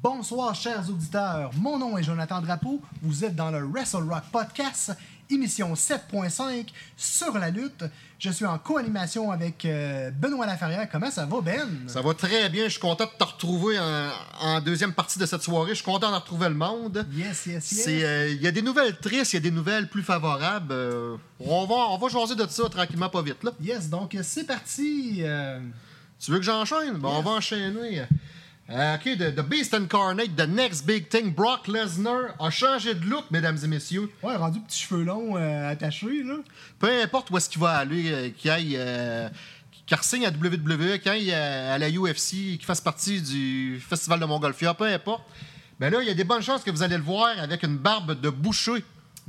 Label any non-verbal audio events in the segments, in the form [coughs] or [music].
Bonsoir, chers auditeurs. Mon nom est Jonathan Drapeau. Vous êtes dans le Wrestle Rock Podcast, émission 7.5 sur la lutte. Je suis en co-animation avec euh, Benoît Laferrière. Comment ça va, Ben? Ça va très bien. Je suis content de te retrouver en, en deuxième partie de cette soirée. Je suis content de retrouver le monde. Yes, yes, yes. Euh, Il y a des nouvelles tristes, il y a des nouvelles plus favorables. Euh, on, va, on va jaser de ça tranquillement, pas vite. Là. Yes, donc c'est parti. Tu veux que j'enchaîne? Yes. On va enchaîner. Euh, OK, the, the Beast Incarnate, the next big thing, Brock Lesnar a changé de look, mesdames et messieurs. Ouais, rendu petits cheveux longs euh, attachés, là. Peu importe où est-ce qu'il va aller, euh, qu'il aille, qu'il re-signe à WWE, qu'il aille à la UFC, qu'il fasse partie du Festival de Montgolfière, peu importe. Ben là, il y a des bonnes chances que vous allez le voir avec une barbe de boucher.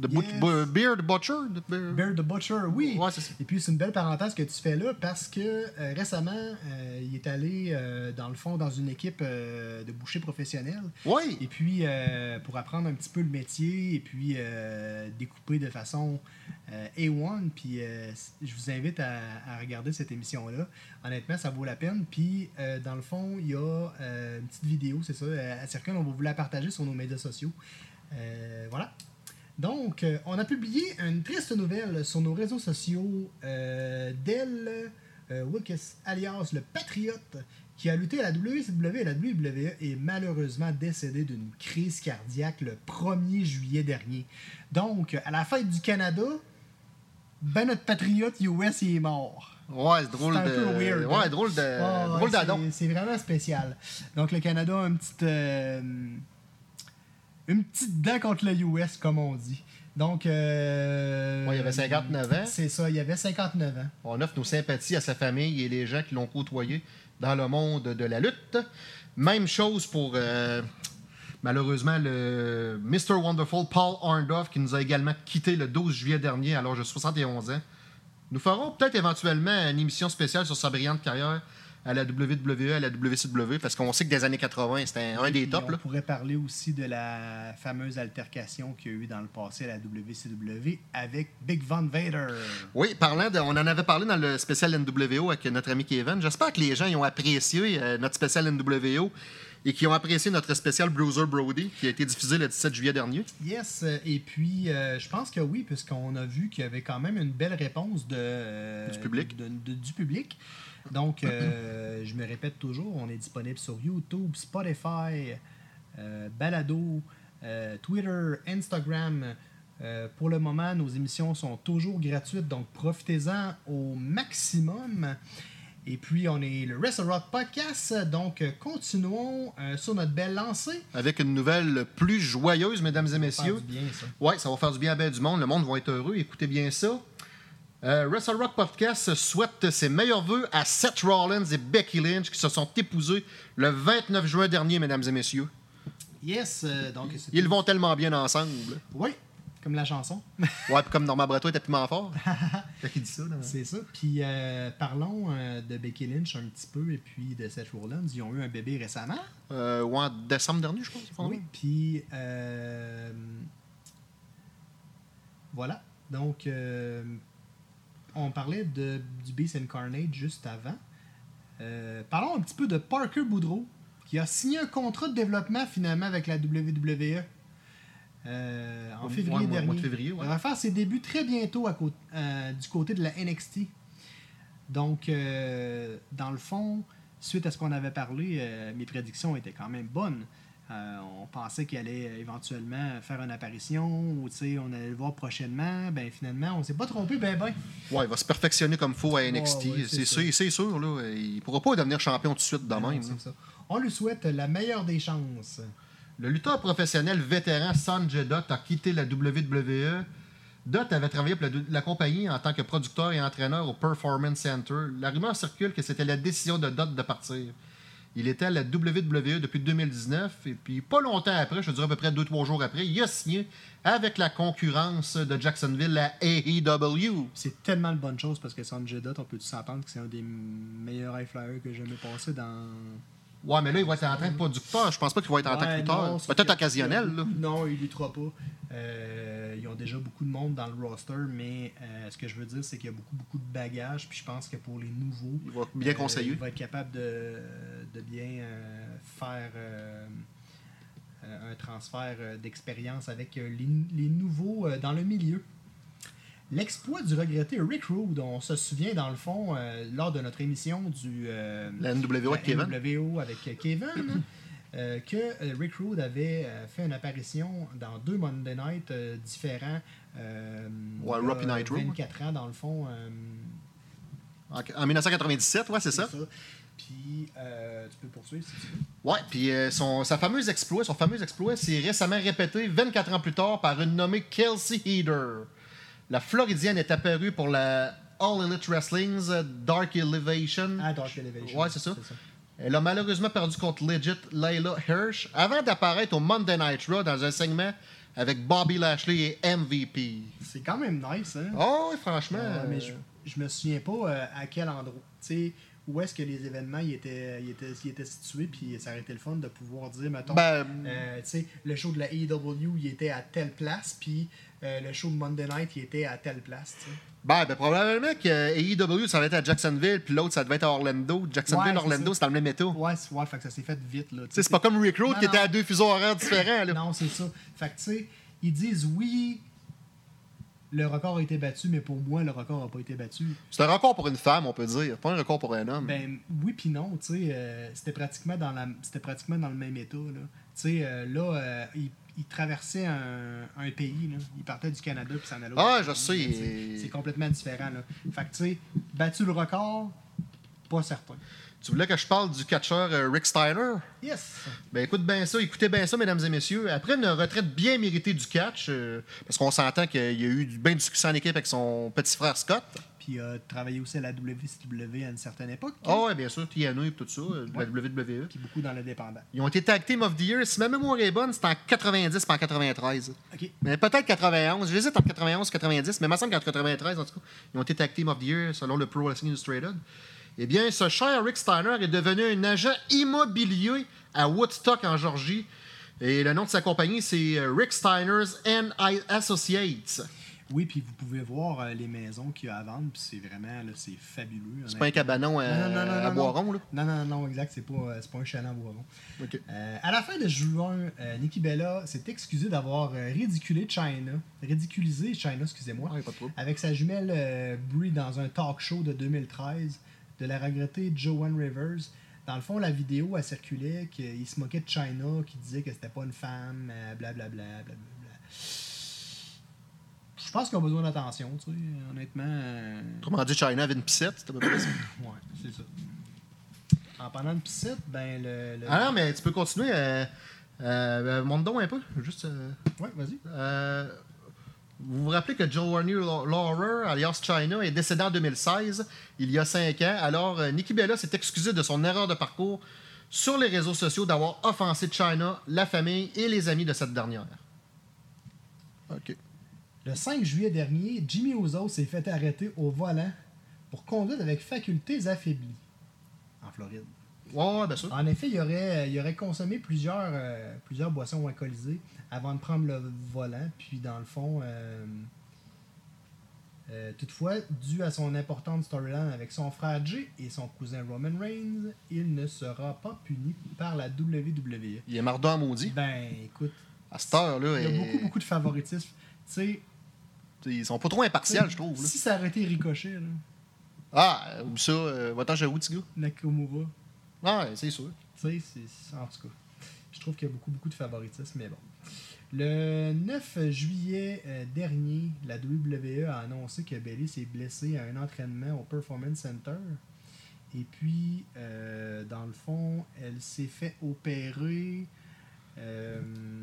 Yes. bu- beard butcher? Bear the Butcher, oui. Ouais, c'est ça. Et puis, c'est une belle parenthèse que tu fais là parce que euh, récemment, euh, il est allé, euh, dans le fond, dans une équipe euh, de boucher professionnels. Oui. Et puis, euh, pour apprendre un petit peu le métier et puis euh, découper de façon euh, A1. Puis, euh, je vous invite à, à regarder cette émission-là. Honnêtement, ça vaut la peine. Puis, euh, dans le fond, il y a euh, une petite vidéo, c'est ça, à Circle. On va vous la partager sur nos médias sociaux. Euh, voilà. Donc, euh, on a publié une triste nouvelle sur nos réseaux sociaux euh, d'El euh, Wilkes, alias le Patriote, qui a lutté à la WCW et la WWE est malheureusement décédé d'une crise cardiaque le 1er juillet dernier. Donc, à la fête du Canada, ben notre patriote US il est mort. Ouais, c'est drôle C'est un de. peu weird, Ouais, hein? drôle de. Ouais, drôle ouais, d'adon. c'est- C'est vraiment spécial. Donc, le Canada a une petite, euh, une petite dent contre le US, comme on dit. Donc, euh, Ouais, il avait 59 ans. C'est ça, il y avait 59 ans. On offre nos sympathies à sa famille et les gens qui l'ont côtoyé dans le monde de la lutte. Même chose pour, euh, malheureusement, le Mr. Wonderful Paul Arndorff qui nous a également quitté le 12 juillet dernier à l'âge de 71 ans. Nous ferons peut-être éventuellement une émission spéciale sur sa brillante carrière à la WWE, à la WCW, parce qu'on sait que des années 80, c'était un des tops. on là. pourrait parler aussi de la fameuse altercation qu'il y a eu dans le passé à la WCW avec Big Von Vader. Oui, parlant de, on en avait parlé dans le spécial NWO avec notre ami Kevin. J'espère que les gens ils ont apprécié euh, notre spécial NWO et qui ont apprécié notre spécial Bruiser Brody qui a été diffusé le 17 juillet dernier. Yes, euh, et puis euh, je pense que oui, puisqu'on a vu qu'il y avait quand même une belle réponse de, euh, Du public. de- de- du public. Donc, euh, je me répète toujours, on est disponible sur YouTube, Spotify, euh, Balado, euh, Twitter, Instagram. Pour le moment, nos émissions sont toujours gratuites, donc profitez-en au maximum. Et puis, on est le Wrestle Rock Podcast, donc continuons euh, sur notre belle lancée. Avec une nouvelle plus joyeuse, mesdames et Ça messieurs. du bien, ça. Ouais, ça va faire du bien à bien du monde. Le monde va être heureux. Écoutez bien ça. Euh, Wrestle Rock Podcast souhaite ses meilleurs vœux à Seth Rollins et Becky Lynch qui se sont épousés le 29 juin dernier, mesdames et messieurs. Yes, euh, donc Ils vont tellement bien ensemble. Oui, comme la chanson. Ouais, puis comme Norman Breton était piment fort. [laughs] Fait qu'il dit ça. C'est ça. Puis euh, parlons euh, de Becky Lynch un petit peu et puis de Seth Rollins. Ils ont eu un bébé récemment. Euh, ouais, en décembre dernier, je pense. Oui. Puis voilà. Donc on parlait de, du Beast Incarnate juste avant. Euh, parlons un petit peu de Parker Boudreau qui a signé un contrat de développement finalement avec la WWE. euh, en février mois- mois dernier. de février, ouais. Il va faire ses débuts très bientôt à euh, du côté de la NXT. Donc, dans le fond, suite à ce qu'on avait parlé, mes prédictions étaient quand même bonnes. Euh, on pensait qu'il allait éventuellement faire une apparition ou on allait le voir prochainement. Ben finalement, on s'est pas trompé, ben ben. Ouais, il va se perfectionner comme faut à NXT. Ouais, ouais, c'est sûr, c'est sûr. Là, il pourra pas devenir champion tout de suite de Ben non, même. c'est là. ça. On lui souhaite la meilleure des chances. Le lutteur professionnel vétéran Sanjay Dutt a quitté la WWE. Dutt avait travaillé pour la, la compagnie en tant que producteur et entraîneur au Performance Center. La rumeur circule que c'était la décision de Dutt de partir. Il était à la WWE depuis 2019 et puis pas longtemps après, je dirais à peu près 2-3 jours après, il a signé avec la concurrence de Jacksonville, la AEW. C'est tellement de bonnes choses parce que Sanjay Dutt, on peut s'entendre que c'est un des meilleurs high flyers que j'ai jamais passé dans. Ouais, mais là, il va être en tant que producteur. Je pense pas qu'il va être en tant sauf Peut-être occasionnel. Là. Non, il luttera pas. Euh, ils ont déjà beaucoup de monde dans le roster, mais euh, ce que je veux dire, c'est qu'il y a beaucoup, beaucoup de bagages. Puis je pense que pour les nouveaux, Il va bien euh, conseiller. il va être capable de, de bien faire euh, transfert d'expérience avec les, les nouveaux dans le milieu. L'exploit du regretté Rick Rude, on se souvient dans le fond euh, lors de notre émission du euh, La NWO avec Kevin. NWO avec euh, Kevin, [clears throat] euh, que Rick Rude avait fait une apparition dans deux Monday Night différents. Ouais, il y a Raw puis Nitro, ouais. 24 ans dans le fond. En, en 1997, ouais, c'est ça. Puis euh, tu peux poursuivre si tu veux. Ouais, puis euh, son, sa fameuse exploit, son fameux exploit, c'est récemment répété 24 ans plus tard par une nommée Kelsey Heater. La Floridienne est apparue pour la All Elite Wrestling's Dark Elevation. Ah, Dark Elevation. Ouais, c'est ça. Elle a malheureusement perdu contre Legit Layla Hirsch avant d'apparaître au Monday Night Raw dans un segment avec Bobby Lashley et MVP. C'est quand même nice, hein? Oh, oui, franchement. Ouais, mais euh, je, je me souviens pas euh, à quel endroit. Tu sais, où est-ce que les événements ils étaient, ils étaient, ils étaient situés, puis ça aurait été le fun de pouvoir dire, mettons, Ben, euh, le show de la AEW, il était à telle place, puis euh, le show de Monday Night, il était à telle place, ben, ben, probablement que AEW, ça va être à Jacksonville, puis l'autre, ça devait être à Orlando. Ouais, Jacksonville, c'est Orlando, c'est dans le même état. Ouais, ouais, fait que ça s'est fait vite, là. c'est pas comme Rick Road Non, qui était à deux fuseaux horaires différents. Là. Non, c'est ça. Fait que, tu sais, ils disent oui, le record a été battu, mais pour moi, le record n'a pas été battu. C'est un record pour une femme, on peut dire. Pas un record pour un homme. Ben oui puis non, tu sais, euh, c'était pratiquement dans la pratiquement dans le même état là. Tu sais euh, là euh, il, il traversait un, un pays là, il partait du Canada puis s'en allait. Ah, je sais, C'est complètement différent là. Fait que tu sais, battu le record, pas certain. Tu voulais que je parle du catcheur euh, Rick Steiner? Yes. Ben écoute bien ça, écoutez bien ça, mesdames et messieurs. Après une retraite bien méritée du catch, euh, parce qu'on s'entend qu'il y a eu bien du succès en équipe avec son petit frère Scott. Puis il a travaillé aussi à la WCW à une certaine époque. Ah ouais, bien sûr, TNA et tout ça, euh, Ouais. la WWE. Puis beaucoup dans l'indépendant. Ils ont été tag team of the year. Si ma mémoire est bonne, c'était en 90 pas en 93. OK. Mais peut-être 91. J'hésite entre 91 et 90, mais il me semble qu'en 93, en tout cas, ils ont été tag team of the year selon le Pro Wrestling Illustrated. Eh bien, ce cher Rick Steiner est devenu un agent immobilier à Woodstock, en Georgie. Et le nom de sa compagnie, c'est euh, Rick Steiner's and Associates. Oui, puis vous pouvez voir euh, les maisons qu'il y a à vendre, puis c'est vraiment là, c'est fabuleux. C'est pas un cabanon à, Non, non, non, non, à non. Boiron, là? Non, non, non, exact, c'est pas, euh, c'est pas un chalet en boiron. Euh, à la fin de juin, euh, Nikki Bella s'est excusée d'avoir ridiculé China, ridiculisé China, excusez-moi, avec sa jumelle Brie dans un talk show de 2013 de la regrettée Joanne Rivers. Dans le fond, la vidéo, elle circulait qu'il se moquait de China, qui disait que c'était pas une femme, euh, blablabla, blablabla. Je pense qu'ils ont besoin d'attention, tu sais, honnêtement. euh, Autrement dit, China avait une pissette, c'était près ça. [coughs] Ouais, c'est ça. En parlant de piscite, ben le. le- Ah non, mais tu peux continuer. Euh, euh, monte donc un peu. Juste. euh, Ouais, vas-y. Euh, vous vous rappelez que Joe Warner Laurer, alias China, est décédé en 2016, il y a 5 ans. Alors, euh, Nikki Bella s'est excusé de son erreur de parcours sur les réseaux sociaux d'avoir offensé China, la famille et les amis de cette dernière. OK. Le 5 juillet dernier, Jimmy Uso s'est fait arrêter au volant pour conduite avec facultés affaiblies en Floride. Ouais, ouais, bien sûr. En effet, il aurait, il aurait consommé plusieurs, euh, plusieurs boissons alcoolisées avant de prendre le volant. Puis, dans le fond, euh, euh, toutefois, dû à son importante storyline avec son frère Jay et son cousin Roman Reigns, il ne sera pas puni par la WWE. Il est mardon maudit. Ben, écoute, À cette heure-là, il y a beaucoup, beaucoup de favoritisme. Tu sais, ils sont pas trop impartials, je trouve. là. si ça aurait été Ricochet, là, Ah, euh, ou ça, euh, va-t'en chez. Nakamura, Ah, c'est sûr. Tu sais, c'est- en tout cas, je trouve qu'il y a beaucoup, beaucoup de favoritisme, mais bon. Le 9 juillet euh, dernier, la WWE a annoncé que Bailey s'est blessée à un entraînement au Performance Center. Et puis, euh, dans le fond, elle s'est fait opérer. euh,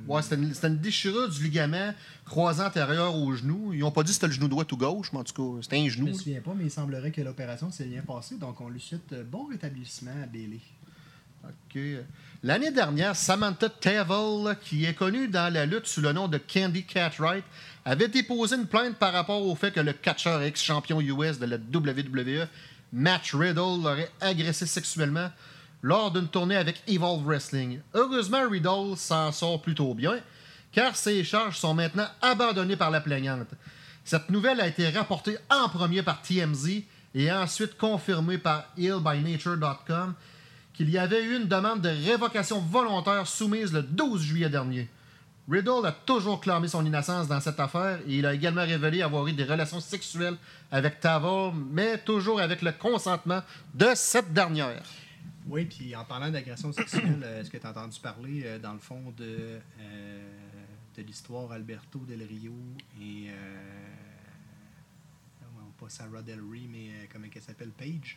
Ouais, c'était une, une déchirure du ligament croisant antérieur au genou. Ils ont pas dit si c'était le genou droit ou gauche, mais en tout cas, c'était un je genou. me là. souviens pas, mais il semblerait que l'opération s'est bien passée. Donc, on lui souhaite bon rétablissement à Bailey. OK. L'année dernière, Samantha Tavel, qui est connue dans la lutte sous le nom de Candy Cartwright, avait déposé une plainte par rapport au fait que le catcheur ex-champion US de la WWE, Matt Riddle, l'aurait agressé sexuellement lors d'une tournée avec Evolve Wrestling. Heureusement, Riddle s'en sort plutôt bien, car ses charges sont maintenant abandonnées par la plaignante. Cette nouvelle a été rapportée en premier par TMZ et ensuite confirmée par illbynature.com qu'il y avait eu une demande de révocation volontaire soumise le 12 juillet dernier. Riddle a toujours clamé son innocence dans cette affaire et il a également révélé avoir eu des relations sexuelles avec Tavo, mais toujours avec le consentement de cette dernière. Oui, puis en parlant d'agression sexuelle, euh, est-ce que tu as entendu parler, euh, dans le fond, de, euh, de l'histoire Alberto Del Rio et. Euh, pas Sarah Del Rey, mais comment elle s'appelle Paige?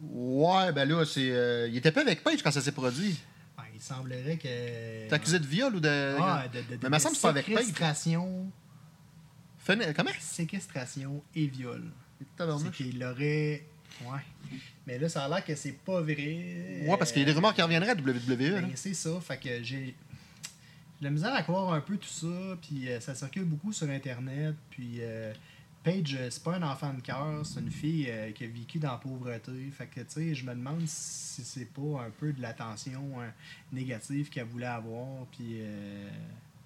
Ouais, ben là, c'est. euh, il était pas avec Paige quand ça s'est produit. Ben, Il semblerait que. T'es accusé de viol ou de. Ah, de, de, de, Mais il me semble que c'est pas avec Paige. séquestration, Fenêtre- Comment? Séquestration et viol. C'est Tabarnouche. qu'il aurait. Ouais. Mais là, ça a l'air que c'est pas vrai. Ouais, parce qu'il y a des rumeurs qui reviendraient à WWE. là. Ben, c'est ça. Fait que j'ai. J'ai de la misère à croire un peu tout ça, puis euh, ça circule beaucoup sur Internet, puis euh, Paige, euh, c'est pas un enfant de cœur, c'est une fille euh, qui a vécu dans la pauvreté. Fait que, tu sais, je me demande si c'est pas un peu de l'attention hein, négative qu'elle voulait avoir, puis euh,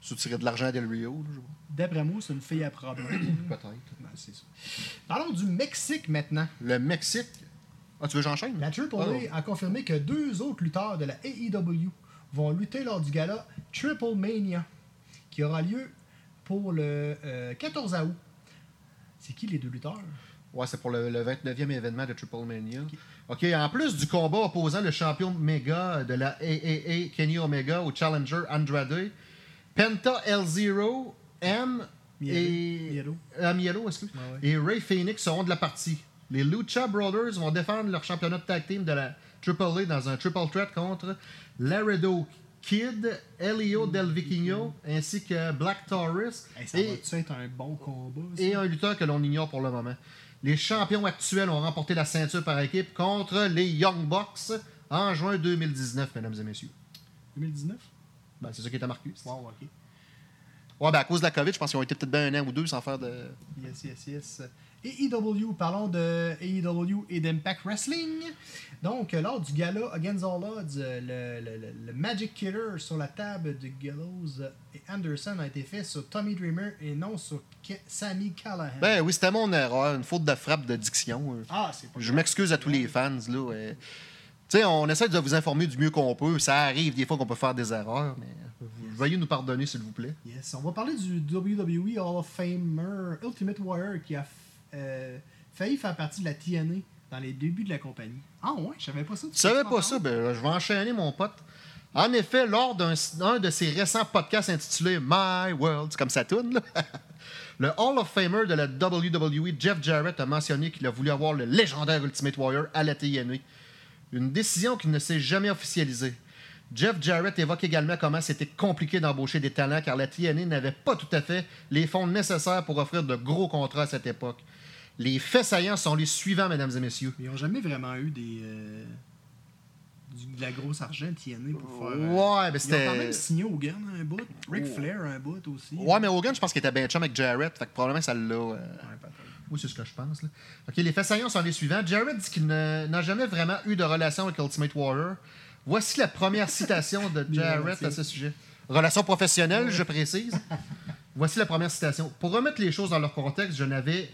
Soutirer de l'argent à Del Rio. là, je vois. d'après moi, c'est une fille à problème. [coughs] Peut-être. Ben, c'est ça. Parlons du Mexique maintenant. Le Mexique. Ah, tu veux que j'enchaîne? La Triple Oh. A a confirmé que deux autres lutteurs de la AEW vont lutter lors du gala Triple Mania, qui aura lieu pour le euh, 14 août. C'est qui les deux lutteurs? Ouais, c'est pour le, le 29e événement de Triple Mania. OK, en plus du combat opposant le champion méga de la AAA, Kenny Omega, au challenger Andrade, Penta L0, M et... Miero. Ah, Mielo, excuse. Ouais. Et Ray Phoenix seront de la partie. Les Lucha Brothers vont défendre leur championnat de tag team de la AAA dans un triple threat contre Laredo Kid, Elio Del Vikingo, ainsi que Black Taurus Hey, ça et, va-tu être un bon combat? ça? et un lutteur que l'on ignore pour le moment. Les champions actuels ont remporté la ceinture par équipe contre les Young Bucks en juin 2019, mesdames et messieurs. 2019? Ben, c'est ça qui était marqué. Wow, ok. Ouais, ben, à cause de la COVID, je pense qu'ils ont été peut-être bien un an ou deux sans faire de. Yes, yes, yes. AEW, parlons de AEW et d'Impact Wrestling. Donc, euh, lors du gala Against All Odds, euh, le, le- le- le Magic Killer sur la table de Gallows et Anderson a été fait sur Tommy Dreamer et non sur Ke- Sammy Callahan. Ben oui, c'était mon erreur, une faute de frappe de diction. euh. ah, c'est pas Je m'excuse à tous les fans. Là, euh. Tu sais, on essaie de vous informer du mieux qu'on peut. Ça arrive des fois qu'on peut faire des erreurs, mais vous- veuillez nous pardonner, s'il vous plaît. Yes, on va parler du WWE Hall of Famer Ultimate Warrior qui a euh, failli faire partie de la TNA dans les débuts de la compagnie. Ah ouais, je savais pas ça. Tu savais pas ça? Ben, je vais enchaîner, mon pote. En effet, lors d'un un de ses récents podcasts intitulé My World, c'est comme ça tourne, là, [laughs] le Hall of Famer de la WWE, Jeff Jarrett, a mentionné qu'il a voulu avoir le légendaire Ultimate Warrior à la TNA. Une décision qui ne s'est jamais officialisée. Jeff Jarrett évoque également comment c'était compliqué d'embaucher des talents car la TNA n'avait pas tout à fait les fonds nécessaires pour offrir de gros contrats à cette époque. Les faits saillants sont les suivants, mesdames et messieurs. Mais ils n'ont jamais vraiment eu des. euh, du- de la grosse argent TNA pour faire. euh, Ouais, mais Ils ont quand c'était. même signé Hogan un bout. Ric Flair un bout aussi. Ouais, mais Hogan, je pense qu'il était bien chum avec Jarrett, fait que probablement ça l'a. euh, Ouais, peut-être. Oui, c'est ce que je pense. Là. OK, les faits saillants sont les suivants. Jarrett dit qu'il ne- n'a jamais vraiment eu de relation avec Ultimate Warrior. Voici la première citation de [laughs] Jarrett à ce sujet. Relation professionnelle, je précise. Voici la première citation. Pour remettre les choses dans leur contexte, je n'avais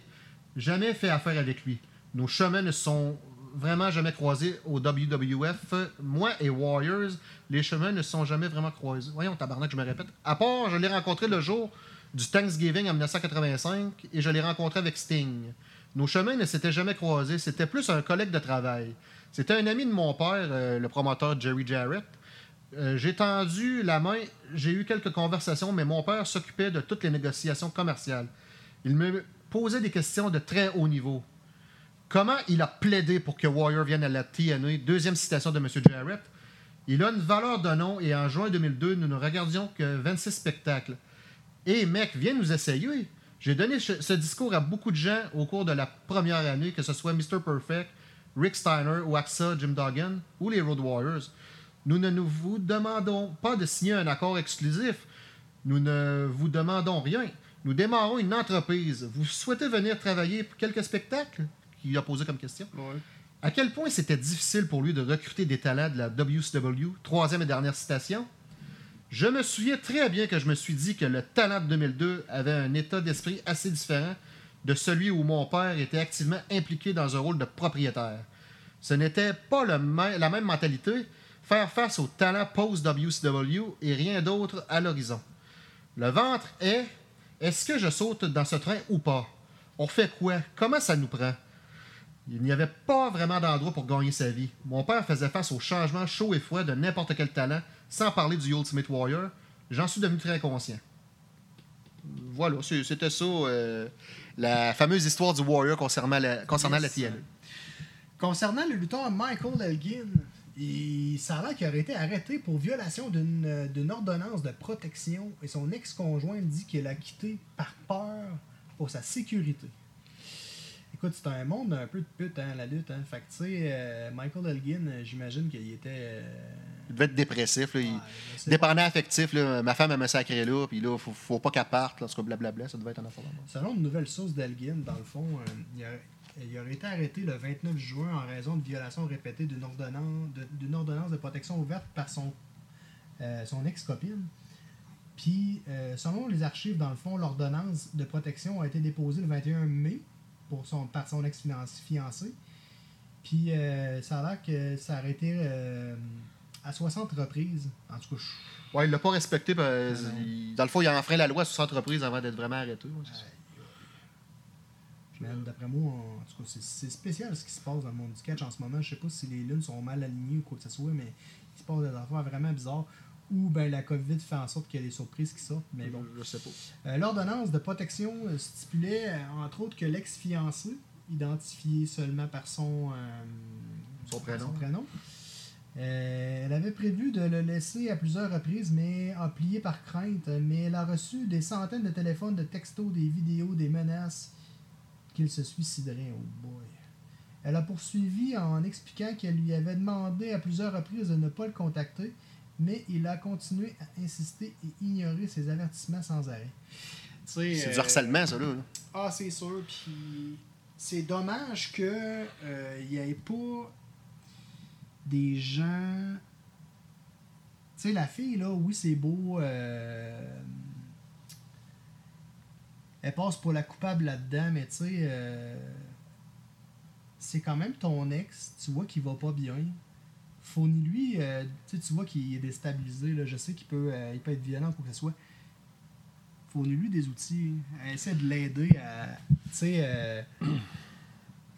jamais fait affaire avec lui. Nos chemins ne sont vraiment jamais croisés au WWF. Moi et Warriors, les chemins ne sont jamais vraiment croisés. Voyons, tabarnak, je me répète. À part, je l'ai rencontré le jour du Thanksgiving en 1985 et je l'ai rencontré avec Sting. Nos chemins ne s'étaient jamais croisés. C'était plus un collègue de travail. C'était un ami de mon père, euh, le promoteur Jerry Jarrett. Euh, j'ai tendu la main, j'ai eu quelques conversations, mais mon père s'occupait de toutes les négociations commerciales. Il me posait des questions de très haut niveau. Comment il a plaidé pour que Warrior vienne à la TNA? Deuxième citation de M. Jarrett. Il a une valeur de nom et en juin 2002, nous ne regardions que 26 spectacles. Hé mec, viens nous essayer. J'ai donné ce ce discours à beaucoup de gens au cours de la première année, que ce soit Mr. Perfect, Rick Steiner, Waxa, Jim Duggan ou les Road Warriors. Nous ne nous vous demandons pas de signer un accord exclusif. Nous ne vous demandons rien. Nous démarrons une entreprise. Vous souhaitez venir travailler pour quelques spectacles? Il a posé comme question. Ouais. À quel point c'était difficile pour lui de recruter des talents de la WCW Troisième et dernière citation. Je me souviens très bien que je me suis dit que le talent de 2002 avait un état d'esprit assez différent de celui où mon père était activement impliqué dans un rôle de propriétaire. Ce n'était pas le la même mentalité, faire face au talent post-WCW et rien d'autre à l'horizon. Le ventre est est-ce que je saute dans ce train ou pas? On fait quoi? Comment ça nous prend? Il n'y avait pas vraiment d'endroit pour gagner sa vie. Mon père faisait face aux changements chauds et froids de n'importe quel talent, sans parler du Ultimate Warrior. J'en suis devenu très conscient. Voilà, c'était ça, euh, la fameuse histoire du Warrior concernant la, concernant la. TNA. Concernant le lutteur Michael Elgin, il, ça a l'air qu'il aurait été arrêté pour violation d'une euh, d'une ordonnance de protection et son ex-conjoint dit qu'il a quitté par peur pour sa sécurité. Écoute, c'est un monde un peu de pute, hein, la lutte. Hein. Fait que, tu sais, euh, Michael Elgin, euh, j'imagine qu'il était. euh, Il devait être dépressif. Là, il- ouais, Dépendant affectif, là, ma femme elle me sacré là, puis là, faut, faut pas qu'elle parte, là, en tout cas, blablabla, ça devait être un affaire. Selon une nouvelle source d'Elgin, dans le fond, euh, il, aurait, il aurait été arrêté le 29 juin en raison de violation répétée d'une ordonnance de, ordonnance de protection ouverte par son, euh, son ex-copine. Puis, euh, selon les archives, dans le fond, l'ordonnance de protection a été déposée le 21 mai pour son, par son ex-fiancé. Puis, euh, ça a l'air que ça aurait été euh, à 60 reprises. En tout cas, je- Ouais, il l'a pas respecté. parce- il- dans le fond, il a enfreint la loi sur cette entreprise avant d'être vraiment arrêté. ouais. Man, D'après moi, en tout cas, c'est- spécial ce qui se passe dans le monde du catch en ce moment. Je sais pas si les lunes sont mal alignées ou quoi que ce soit, mais il se passe des affaires vraiment bizarres. Ou ben la COVID fait en sorte qu'il y a des surprises qui sortent. Mais bon. Je sais pas. Euh, L'ordonnance de protection euh, stipulait, euh, entre autres, que l'ex-fiancé, identifié seulement par son, euh, Son prénom. prénom, euh, elle avait prévu de le laisser à plusieurs reprises, mais a plié par crainte. Mais elle a reçu des centaines de téléphones, de textos, des vidéos, des menaces qu'il se suiciderait. Oh boy. Elle a poursuivi en expliquant qu'elle lui avait demandé à plusieurs reprises de ne pas le contacter, mais il a continué à insister et ignorer ses avertissements sans arrêt. C'est du harcèlement, ça, là. là. Ah, c'est sûr. Puis c'est dommage que euh, n'y ait pas des gens. Tu sais, la fille, là, oui, c'est beau. euh, Elle passe pour la coupable là-dedans, mais tu sais, euh, c'est quand même ton ex. Tu vois qu'il va pas bien. Fournis-lui, euh, tu vois qu'il est déstabilisé. Là. Je sais qu'il peut, euh, il peut être violent ou quoi que ce soit fournis-lui des outils. Essaie de l'aider à. Tu sais, euh, [clears throat]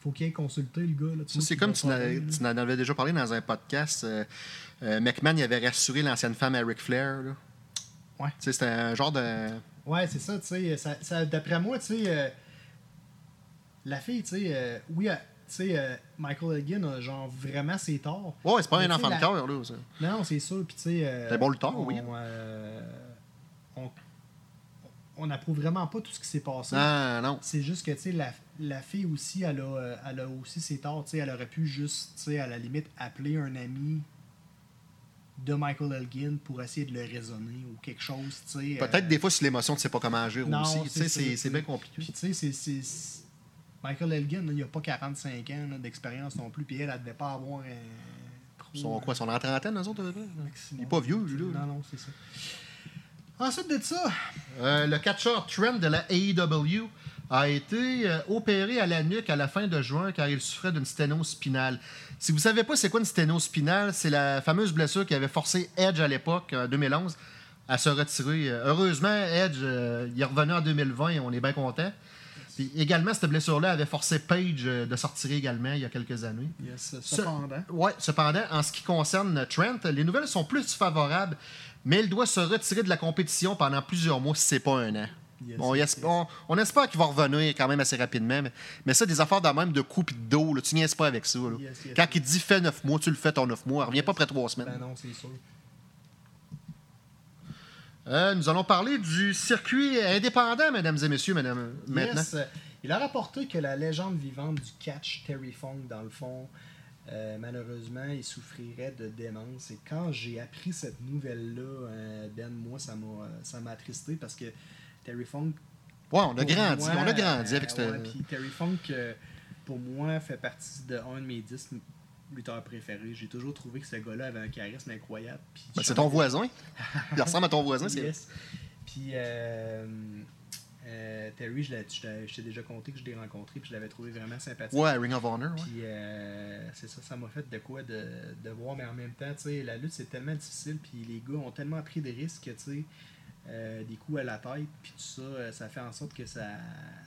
faut qu'il aille consulter le gars. C'est comme tu, en avais déjà parlé dans un podcast. McMahon il avait rassuré l'ancienne femme à Ric Flair. Là. Ouais. Tu sais, C'était un genre de. Ouais, c'est ça, tu sais. Ça, ça- D'après moi, tu sais, euh, la fille, tu sais, euh, oui, euh, tu sais, euh, Michael Elgin a genre vraiment ses torts. Ouais, c'est pas Mais un enfant de cœur, là. ça. Non, c'est sûr. Puis, tu sais. euh, C'est bon lutteur, on, oui. euh, on, on n'approuve vraiment pas tout ce qui s'est passé. Non, non. C'est juste que, tu sais, la, la fille aussi, elle a, euh, elle a aussi ses torts. Tu sais, elle aurait pu juste, tu sais, à la limite, appeler un ami de Michael Elgin pour essayer de le raisonner ou quelque chose. Peut-être euh, des fois, si l'émotion, tu sais pas comment agir non, aussi. C'est bien compliqué. Puis, tu sais, Michael Elgin, là, il a pas 45 ans d'expérience non plus, puis elle, elle devait pas avoir un. trop, Ils sont quoi? Sont en trentaine, eux autres? Il est pas vieux, lui, là. Non, non, c'est ça. Ensuite de ça, Euh, le catcheur Trent de la AEW a été euh, opéré à la nuque à la fin de juin car il souffrait d'une sténose spinale. Si vous savez pas c'est quoi une sténose spinale, c'est la fameuse blessure qui avait forcé Edge à l'époque, en 2011, à se retirer. Heureusement, Edge, euh, il est revenu en 2020 et on est bien content. Puis également, cette blessure-là avait forcé Page euh, de sortir également il y a quelques années. yes, Ce- cependant. Ouais, cependant, en ce qui concerne Trent, les nouvelles sont plus favorables, mais il doit se retirer de la compétition pendant plusieurs mois si c'est pas un an. Yes, On, yes, esp- on- on espère qu'il va revenir quand même assez rapidement, mais, mais ça, des affaires de même de coups et de dos, là, tu niaises pas avec ça. là. Yes, yes, Quand il dit fais 9 mois, tu le fais ton 9 mois. Reviens pas après 3 semaines. Ben non, c'est sûr. Euh, nous allons parler du circuit indépendant, mesdames et messieurs, madame, maintenant. Il a rapporté que la légende vivante du catch, Terry Funk, dans le fond, euh, malheureusement, il souffrirait de démence. Et quand j'ai appris cette nouvelle-là, euh, Ben, moi, ça m'a ça m'a attristé parce que Terry Funk. Ouais, on a grandi, moi, on a grandi euh, avec cette. ouais, puis Terry Funk, euh, pour moi, fait partie de un de mes 10 lutteurs préférés. J'ai toujours trouvé que ce gars-là avait un charisme incroyable. Ben, c'est ton voisin. Il ressemble à ton voisin. [laughs] c'est Yes. Puis euh, euh, Terry, t'ai je t'ai déjà compté que je l'ai rencontré, puis je l'avais trouvé vraiment sympathique. Ouais, Ring of Honor. Ouais. Puis euh, c'est ça, ça m'a fait de quoi de, de voir, mais en même temps, tu sais, la lutte c'est tellement difficile, puis les gars ont tellement pris des risques que, tu sais, euh, des coups à la tête, puis tout ça, euh, ça fait en sorte que ça,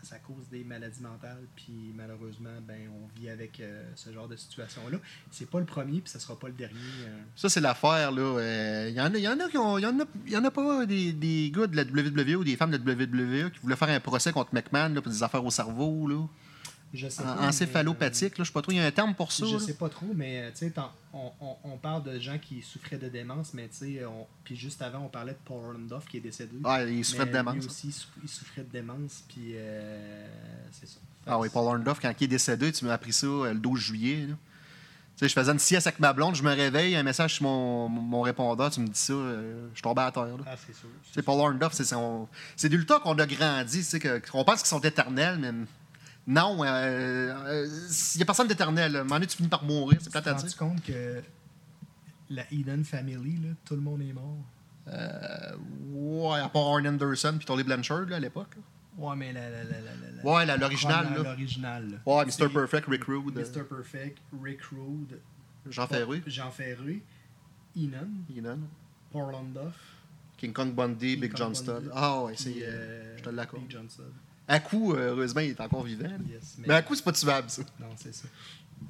ça cause des maladies mentales, puis malheureusement, ben, on vit avec euh, ce genre de situation-là. C'est pas le premier, puis ça sera pas le dernier. Ça, c'est l'affaire, là. Il y, en a, y en a pas des, des gars de la WWE ou des femmes de la WWE qui voulaient faire un procès contre McMahon là, pour des affaires au cerveau, là. Je sais En- pas, Encéphalopathique, là. Je sais pas trop. Il y a un terme pour ça. Je là. sais pas trop, mais tu sais, t'en- on, on, on parle de gens qui souffraient de démence, mais on- puis juste avant, on parlait de Paul Orndorff qui est décédé. Ah, il souffrait de démence. Lui aussi, il souff- il souffrait de démence, puis euh, c'est ça. Ah oui, Paul Orndorff, quand il est décédé, tu m'as appris ça euh, le 12 juillet. là. Tu sais, je faisais une sieste avec ma blonde, je me réveille, un message sur mon, mon répondeur, tu me dis ça, euh, je tombais à terre. là. Ah, c'est sûr. Sais, Paul Orndorff, c'est son... C'est du temps qu'on a grandi, tu sais, qu'on pense qu'ils sont éternels, mais non, euh, euh, il n'y a personne d'éternel. À un moment donné, tu finis par mourir, c'est Tu plate te à rends dire. compte que la Eden Family, là, tout le monde est mort? Euh, ouais, à part Arn Anderson puis Tolly Blanchard, là, à l'époque. Ouais, mais la, la, la, la, la, la- Ouais, la- l'original, là. L'original, là. Ouais, Mr. Perfect, Rick Rude, euh, Mr. Perfect, Rick Rude, Jean Ferré, Jean Ferré, Enon, Paul Orndorff, King Kong Bundy, King Big Kong John Studd. Ah ouais, c'est... euh, euh, je te l'accorde. Big John Studd. À coup, euh, heureusement, il est encore vivant. Yes, Mais à coup, c'est pas tuable, ça. Non, c'est ça.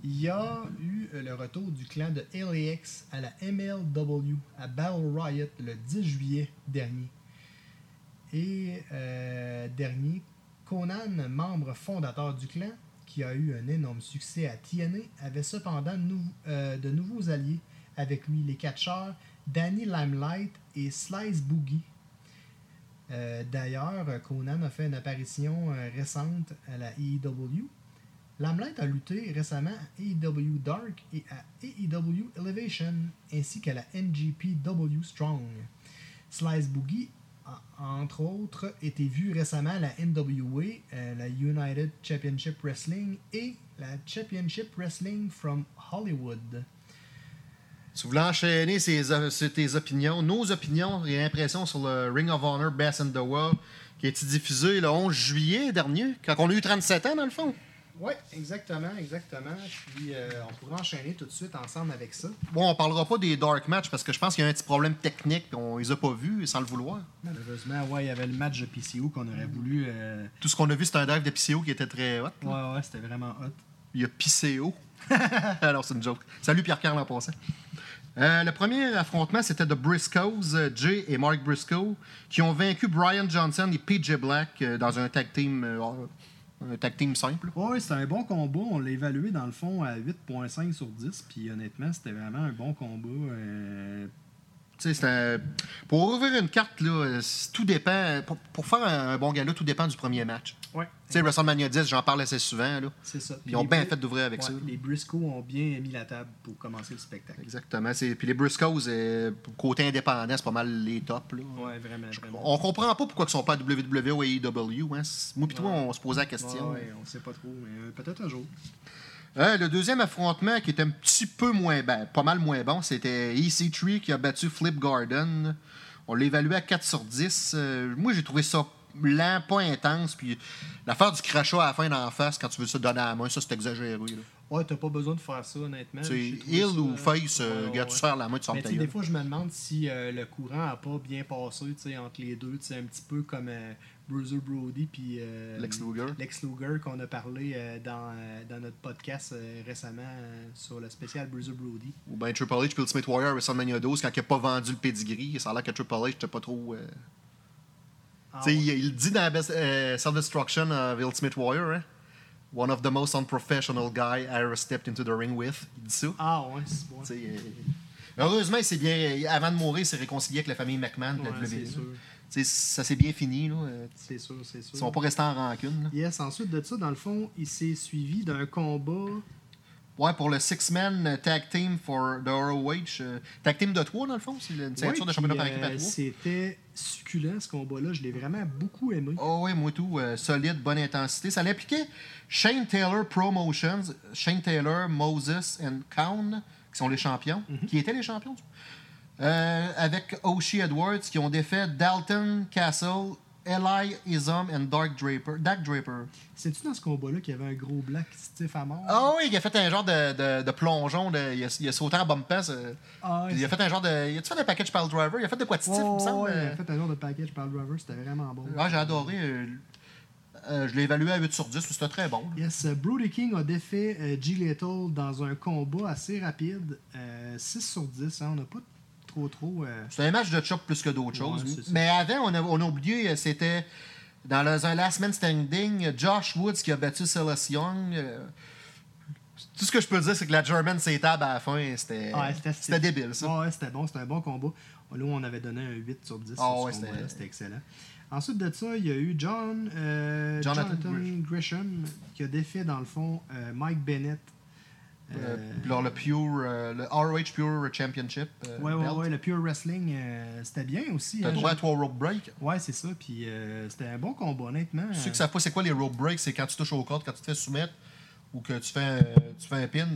Il y a eu euh, le retour du clan de LAX à la MLW à Battle Riot le 10 juillet dernier. Et euh, dernier, Conan, membre fondateur du clan, qui a eu un énorme succès à TNA, avait cependant nou- euh, de nouveaux alliés avec lui, les catcheurs Danny Limelight et Slice Boogie. Euh, D'ailleurs, Conan a fait une apparition euh, récente à la AEW. Limelight a lutté récemment à AEW Dark et à AEW Elevation, ainsi qu'à la NGPW Strong. Slice Boogie a, entre autres, été vu récemment à la NWA, euh, la United Championship Wrestling et la Championship Wrestling from Hollywood. Tu voulais enchaîner ces, euh, sur tes opinions, nos opinions et impressions sur le Ring of Honor Best in the World qui a été diffusé le 11 juillet dernier, quand on a eu 37 ans dans le fond. Oui, exactement, exactement. Puis euh, on pourra enchaîner tout de suite ensemble avec ça. Bon, on parlera pas des dark matchs parce que je pense qu'il y a un petit problème technique on les a pas vus sans le vouloir. Malheureusement, ouais, il y avait le match de PCO qu'on aurait voulu. euh, Tout ce qu'on a vu, c'est un dive de PCO qui était très hot. là. Ouais, ouais, c'était vraiment hot. Il a PCO. [laughs] Alors, c'est une joke. Salut Pierre-Carl en passant. Euh, le premier affrontement, c'était de Briscoes, euh, Jay et Mark Briscoe, qui ont vaincu Brian Johnson et PJ Black euh, dans un tag team, un tag team simple. Ouais, c'était un bon combat. On l'a évalué dans le fond à 8.5 sur 10. Puis honnêtement, c'était vraiment un bon combat. euh, Tu sais, c'est un- Pour ouvrir une carte, là, tout dépend. Pour, pour faire un, un bon gala, tout dépend du premier match. Ouais. Tu sais, WrestleMania 10, j'en parle assez souvent. Là. C'est ça. Ils ont bien fait d'ouvrir avec ouais, ça. Les Briscoe ont bien mis la table pour commencer le spectacle. Exactement. C'est- Puis les Briscoes, euh, côté indépendant, c'est pas mal les tops. Là. Ouais, vraiment. vraiment. On comprend pas pourquoi ils sont pas à WWE ou AEW. Hein. Moi et toi, on se posait la question. Ouais, ouais, on sait pas trop, mais euh, peut-être un jour. Euh, le deuxième affrontement qui était un petit peu moins ben, pas mal moins bon, c'était EC3 qui a battu Flip Garden. On l'a évalué à 4 sur 10. Euh, moi, j'ai trouvé ça lent, pas intense. Puis l'affaire du crachat à la fin d'en face, quand tu veux ça donner à la main, ça, c'est exagéré. là. Ouais, t'as pas besoin de faire ça, honnêtement. Heel ça, ou face, euh, ouais, regarde, ouais. tu serres la main, tu sors des fois, je me demande si euh, le courant a pas bien passé tu sais, entre les deux. tu sais, Un petit peu comme euh, Bruiser Brody puis euh, Lex Luger. Lex Luger qu'on a parlé euh, dans, euh, dans notre podcast récemment sur le spécial Bruiser Brody. Ou bien Triple H puis Ultimate Warrior WrestleMania 12 quand il n'a pas vendu le pedigree. Ça a l'air que Triple H n'était pas trop. Ah, ouais. il, il dit dans Self-Destruction of Ultimate Warrior, hein? One of the most unprofessional guy I ever stepped into the ring with. Il dit ça. Ah ouais, c'est bon. Heureusement, il s'est bien, avant de mourir, il s'est réconcilié avec la famille McMahon de la Ouais, WWE. Ça s'est bien fini. Là. Euh, C'est sûr, c'est sûr. Ils sont pas restés en rancune. là. Yes, ensuite de ça, dans le fond, il s'est suivi d'un combat. Ouais, pour le Six-Man Tag Team for the ROH. euh, tag Team de 3, dans le fond. C'est une ceinture Ouais, de championnat par équipe à euh, 3. C'était succulent ce combat-là. Je l'ai vraiment beaucoup aimé. Oh oui, moi tout. euh, solide, bonne intensité. Ça l'impliquait Shane Taylor Promotions, Shane Taylor, Moses et Kaun, qui sont les champions, Mhm. qui étaient les champions. Euh, avec Oshie Edwards, qui ont défait Dalton Castle Eli Isom and Dark Draper. Dark Draper. C'est-tu dans ce combat-là qu'il y avait un gros black stiff à mort? Ah oui, il a fait un genre de, de, de plongeon. De, il, a, il a sauté en bump pass. euh, Ah, il a fait un genre de. Il a fait un package par le driver? Il a fait de quoi de stiff, il me semble. ouais, il euh. a fait un genre de package par le driver, c'était vraiment bon. Ah, j'ai adoré. euh, euh, je l'ai évalué à 8 sur 10, c'était très bon. Yes, euh, Brody King a défait euh, G. Lethal dans un combat assez rapide. euh, 6 sur 10, hein, on n'a pas trop trop... euh, C'était un match de chop plus que d'autres Ouais, choses. Mais avant, on a, on a oublié, euh, c'était dans le- un Last Man Standing, Josh Woods qui a battu Silas Young. euh, Tout ce que je peux dire, c'est que la German s'étable à la fin. C'était Ouais, c'était débile, ça. Ouais, c'était bon, c'était un bon combat. Là, on avait donné un 8 sur 10 Ah sur ouais, c'était- excellent. Ensuite de ça, il y a eu John, euh, Jonathan Jonathan, Gresham qui a défait, dans le fond, Mike Bennett. Euh, Euh, le Pure, euh, le ROH Pure Championship. ouais, ouais, ouais, le Pure Wrestling, c'était bien aussi. T'as hein, droit à trois rope break. Ouais, c'est ça. Puis c'était un bon combat, honnêtement. Ceux Euh, qui savent pas c'est quoi les rope breaks, c'est quand tu touches au corde, quand tu te fais soumettre ou que tu fais un, tu fais un pin,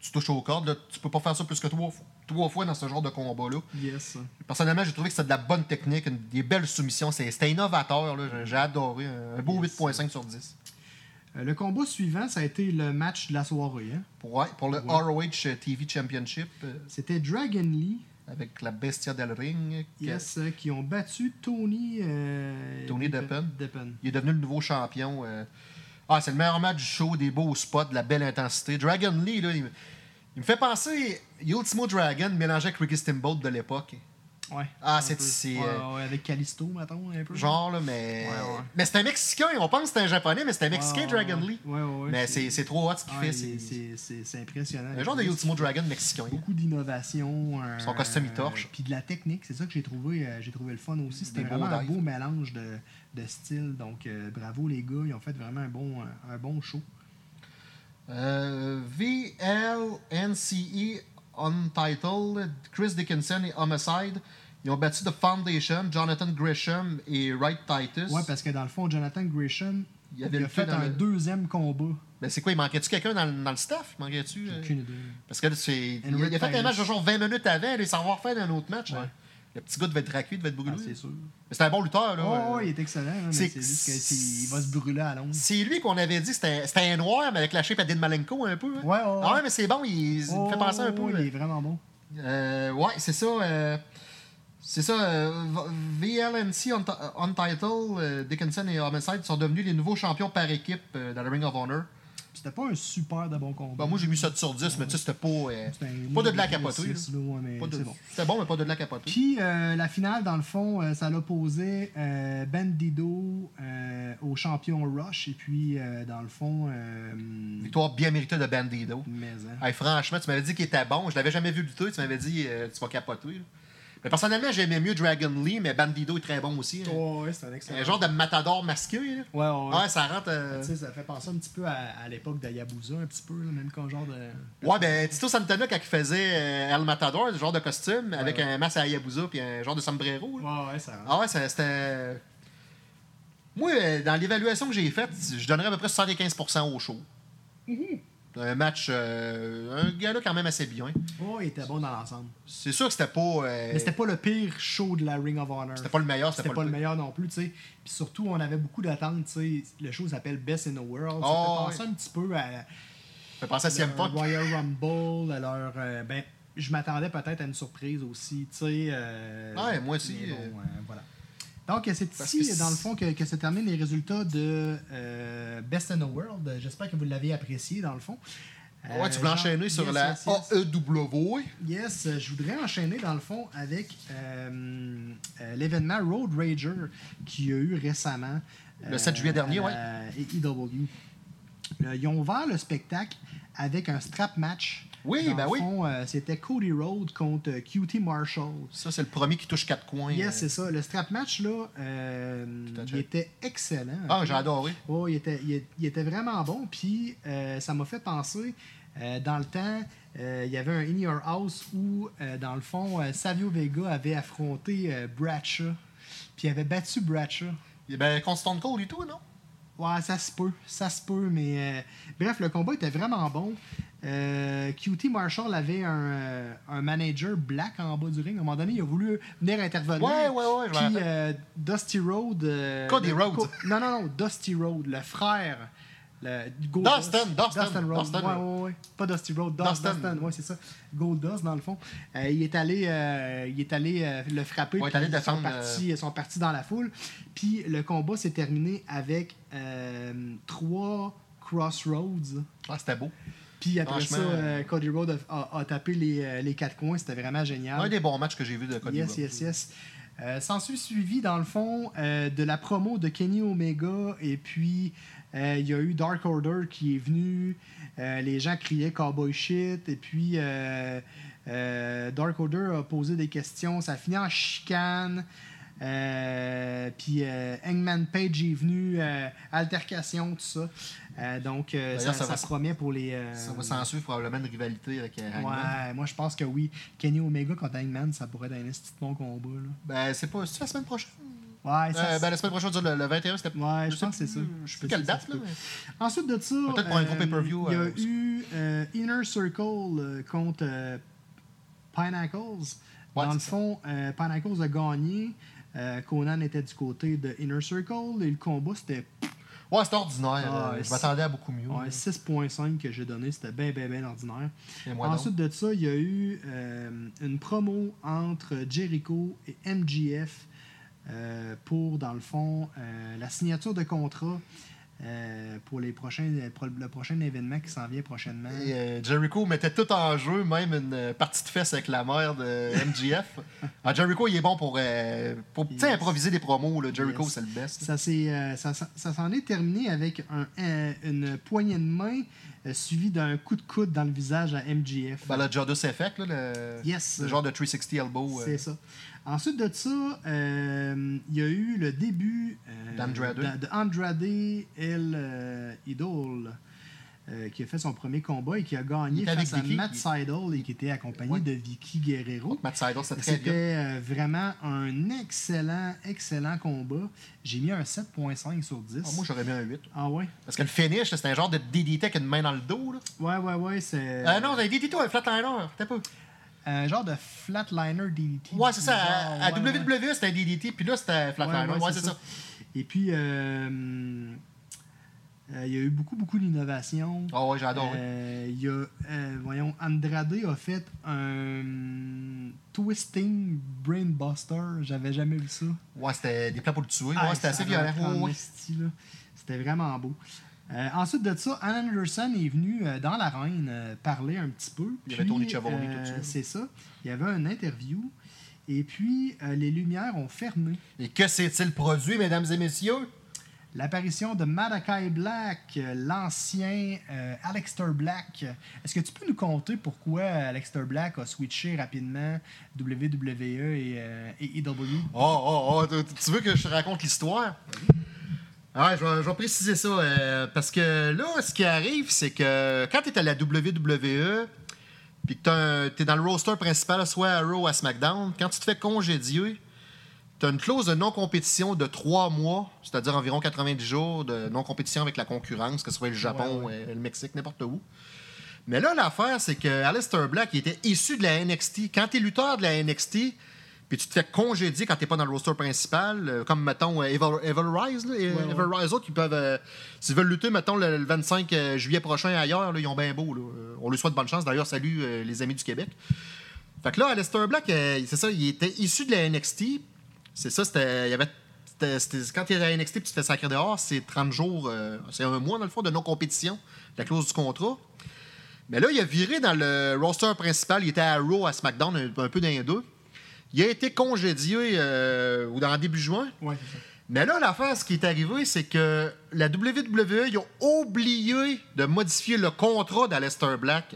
tu touches au corde. Là, tu peux pas faire ça plus que trois, fois- trois fois dans ce genre de combat-là. Yes. Personnellement, j'ai trouvé que c'était de la bonne technique, une- des belles soumissions. C'était innovateur. J'ai- J'ai adoré. Un beau Yes. 8.5 sur 10. Euh, le combat suivant, ça a été le match de la soirée. hein? Pour, ouais, pour le Ouais. ROH TV Championship euh, C'était Dragon Lee, avec la Bestia del Ring. yes, euh, qui ont battu Tony... euh, Tony Deppen. Deppen. Il est devenu le nouveau champion. euh. Ah, c'est le meilleur match du show, des beaux spots, de la belle intensité. Dragon Lee, là, il, me- il me fait penser Ultimo Dragon mélangé avec Ricky Steamboat de l'époque. Ouais. Ah, c'est- Ouais, euh, ouais, avec Callisto, mettons, un peu. Genre, là, mais. Mais c'est un Mexicain. On pense que c'est un Japonais, mais c'est un Mexicain, Dragon. Lee. Mais c'est c'est trop hot ce qu'il fait. c'est- impressionnant. un genre de Ultimo Dragon mexicain. Beaucoup d'innovation. Son costume, il torche. Puis de la technique, c'est ça que j'ai trouvé, euh, j'ai trouvé le fun aussi. C'était vraiment un beau mélange de, de styles. Donc euh, bravo les gars, ils ont fait vraiment un bon, un bon show. VLNCE Untitled, Chris Dickinson et Homicide. Ils ont battu The Foundation, Jonathan Gresham et Wright Titus. Ouais, parce que dans le fond, Jonathan Gresham, Il il, avait a fait un le- deuxième combat. Ben, c'est quoi, il manquait-tu quelqu'un dans, le- dans le staff? Manquait-tu? J'ai euh? aucune idée. Parce que là, c'est. Il, il a fait un match de genre 20 minutes avant, il s'en va refaire un autre match. Ouais. hein. Le petit gars devait être raqué, devait être brûlé. Ah, c'est sûr. mais c'est un bon lutteur, là. Oh, Euh, ouais, il est excellent, hein, mais c'est- juste qu'il va se brûler à l'ombre. C'est lui qu'on avait dit, c'était c'était un noir, mais avec la shape à Dean Malenko un peu. hein. Ouais, ouais, Ah ouais, mais c'est bon, il, me fait penser un peu. Oh, là. Il est vraiment bon. Euh, ouais, c'est ça. euh, c'est ça. euh, VLNC Unt- Untitled, euh, Dickinson et Homicide sont devenus les nouveaux champions par équipe euh, dans le Ring of Honor. C'était pas un super de bon combat. Bon, moi, j'ai mis 7 sur 10, mais tu sais, c'était pas. euh, pas de la de- c'est bon. C'était bon, mais pas de la capoter. Puis euh, la finale, dans le fond, euh, ça l'opposait euh, Bandido euh, au champion Rush. Et puis, euh, dans le fond, euh, Victoire bien méritée de Bandido. mais, hein. Hey, franchement, tu m'avais dit qu'il était bon. Je l'avais jamais vu lutter. Tu m'avais dit euh, tu vas capoter. là. Mais personnellement, j'aimais mieux Dragon Lee, mais Bandido est très bon aussi. hein. C'est un excellent. Un genre de matador masqué. là. Ouais, ouais. Ouais, ça rentre. euh, ça fait penser un petit peu à, à l'époque d'Ayabusa, un petit peu, là, même comme genre de. Ouais, ben Tito Santana, quand il faisait euh, El Matador, ce genre de costume, avec ouais. un masque à Yabusa puis un genre de sombrero. là. Ouais, ouais, ça rentre. Ah ouais, c'était. Moi, euh, dans l'évaluation que j'ai faite, je donnerais à peu près 75% au show. Mhm. Un match, euh, un gars là quand même assez bien. Oh, il était bon dans l'ensemble. C'est sûr que c'était pas. euh, Mais c'était pas le pire show de la Ring of Honor. c'était pas le meilleur, C'était pas, le meilleur non plus, tu sais. Puis surtout, on avait beaucoup d'attentes, tu sais. Le show s'appelle Best in the World. Ça Oh, fait penser un petit peu à Fait penser à CM Punk. Royal Rumble, à leur... euh, ben, je m'attendais peut-être à une surprise aussi, tu sais. euh, Ouais, moi aussi, bon, euh, voilà. Donc, c'est ici, que dans le fond, que, que se terminent les résultats de euh, Best in the World. J'espère que vous l'avez apprécié, dans le fond. Ouais, tu Euh, voulais enchaîner sur yes, la yes, yes. AEW. Yes, euh, je voudrais enchaîner dans le fond avec euh, l'événement Road Rager qu'il y a eu récemment. Le 7 juillet dernier, la AEW. Euh, ils ont ouvert le spectacle avec un strap match. Oui, Dans ben le oui. euh, C'était Cody Rhodes contre euh, QT Marshall. Ça, c'est le premier qui touche quatre coins. Yes, c'est ça. Le strap match, là, euh, il était excellent. Ah, j'ai adoré. Oh, il était, il, il était vraiment bon. Puis ça m'a fait penser, euh, dans le temps, euh, il y avait un In Your House où, euh, dans le fond, Savio Vega avait affronté Bradshaw. Puis il avait battu Bradshaw. Ben, contre Stone Cold et tout, non? Ouais, ça se peut. Ça se peut. Mais euh, bref, le combat était vraiment bon. Euh, QT Marshall avait un, euh, un manager black en bas du ring. À un moment donné, il a voulu venir intervenir. Ouais, ouais, ouais, Puis euh, Dusty Road. euh, Cody. Co- non, non, non, Dusty Road, le frère. Le, Dustin, Dustin, Dustin Road. Dustin. Ouais, ouais, ouais. Pas Dusty Road, Dust- Dustin. Dustin. ouais, c'est ça. Gold Dust, dans le fond. Euh, il est allé, euh, il est allé euh, le frapper. Ouais, il est allé ils défendre, sont partis, ils sont partis dans la foule. Puis le combat s'est terminé avec trois crossroads. Ah, c'était beau. Puis après ça, euh, Cody Rhodes a, a- a tapé les, euh, les quatre coins. C'était vraiment génial. Un des bons matchs que j'ai vu de Cody Yes, Rhodes. yes, yes. Euh, S'en suit suivi, dans le fond, euh, de la promo de Kenny Omega. Et puis, euh, il y a eu Dark Order qui est venu. Euh, les gens criaient Cowboy Shit. Et puis, euh, euh, Dark Order a posé des questions. Ça a fini en chicane. Euh, puis euh, Hangman Page est venu, euh, altercation, tout ça. Euh, donc, euh, ça, ça ça va- se promet pour les. euh, Ça va s'en suivre probablement une rivalité avec Hangman. Ouais, moi je pense que oui. Kenny Omega contre Hangman, ça pourrait être un de bon combat. Là. Ben, c'est pas. C'est la semaine prochaine. Ouais, ça, ben, la semaine prochaine, le, le 21, c'était. ouais, je pense que c'est ça. Je sais plus quelle date, là. mais- Ensuite de ça, Peut-être pour un gros pay-per-view, Il y a eu Inner Circle contre Pinnacles. Ouais, Dans le fond, Pinnacles a gagné. Conan était du côté de Inner Circle et le combat c'était Ouais, c'était ordinaire. Ah, euh, je m'attendais à beaucoup mieux. ouais, 6.5 que j'ai donné, c'était bien bien bien ordinaire. Donc? Ensuite de ça, il y a eu euh, une promo entre Jericho et MGF euh, pour, dans le fond, la signature de contrat euh, pour les prochains, pour le prochain événement qui s'en vient prochainement. Et, euh, Jericho mettait tout en jeu, même une euh, partie de fesse avec la mère de [laughs] MGF. Ah, Jericho, il est bon pour, euh, pour Yes. improviser des promos. Là. Jericho, Yes. c'est le best. Ça euh, ça, ça- ça s'en est terminé avec un, un- une poignée de main euh, suivie d'un coup de coude dans le visage à MGF. Ben, le Jodus Effect, là, le, Yes. le genre de 360 elbow. euh, C'est ça. Ensuite de ça, euh, il y a eu le début euh, D'Andrade. de, de Andrade El euh, Idol, euh, qui a fait son premier combat et qui a gagné face à Matt Seidel et qui était accompagné Ouais. de Vicky Guerrero. Matt Seidel, c'était très C'était bien. vraiment un excellent, excellent combat. J'ai mis un 7.5 sur 10. Ah, moi, j'aurais mis un 8. Ah ouais? Parce que le finish, c'était un genre de DDT avec une main dans le dos. Là. Ouais, ouais, ouais, c'est Euh, non, un DDT, un flatliner. T'as pas. Un genre de flatliner DDT. Ouais, c'est ça. À, ouais, ouais. WWE, c'était un DDT, puis là, c'était flatliner. Ouais, c'est ça. Et puis, euh, euh, il y a eu beaucoup, beaucoup d'innovations. Ah ouais, j'ai adoré. Euh, il y a, voyons, Andrade a fait un Twisting Brainbuster. J'avais jamais vu ça. Ouais, c'était des plans pour le tuer. Ah, ouais, c'était ça assez violent. Ouais, ouais. C'était vraiment beau. Euh, ensuite de ça, Ann Anderson est venu euh, dans l'arène euh, parler un petit peu. Il y avait Puis, Tony Schiavone, euh, tout ça. C'est ça. Il y avait une interview. Et puis, euh, les lumières ont fermé. Et que s'est-il produit, mesdames et messieurs? L'apparition de Malachi Black, euh, l'ancien euh, Aleister Black. Est-ce que tu peux nous conter pourquoi Aleister Black a switché rapidement WWE et, euh, et EW? Oh, oh, oh, tu- tu veux que je te raconte l'histoire? Ouais, je vais, je vais préciser ça. euh, parce que là, ce qui arrive, c'est que quand tu es à la WWE, puis que tu es dans le roster principal, soit à Raw ou à SmackDown, quand tu te fais congédier, tu as une clause de non-compétition de trois mois, c'est-à-dire environ 90 jours de non-compétition avec la concurrence, que ce soit le Japon, euh, le Mexique, n'importe où. Mais là, l'affaire, c'est que Aleister Black il était issu de la NXT. Quand tu es lutteur de la NXT, puis tu te fais congédier quand tu n'es pas dans le roster principal, euh, comme, mettons, euh, Evil, Evil Rise, là, ouais. Evil Rise, autres, ils peuvent, euh, s'ils veulent lutter, mettons, le, le 25 euh, juillet prochain ailleurs, là, ils ont bien beau. là. On lui souhaite bonne chance. D'ailleurs, salut les amis du Québec. Fait que là, Aleister Black, c'est ça, il était issu de la NXT. C'est ça, c'était. Il y avait. quand tu es à la NXT et tu te fais sacrer dehors, c'est 30 jours, euh, c'est un mois dans le fond de non-compétition, la clause du contrat. Mais là, il a viré dans le roster principal. Il était à Raw, à SmackDown, un, un peu les deux. Il a été congédié euh, ou dans début juin. Ouais, c'est ça. Mais là, l'affaire, ce qui est arrivé, c'est que la WWE, ils ont oublié de modifier le contrat d'Aleister Black.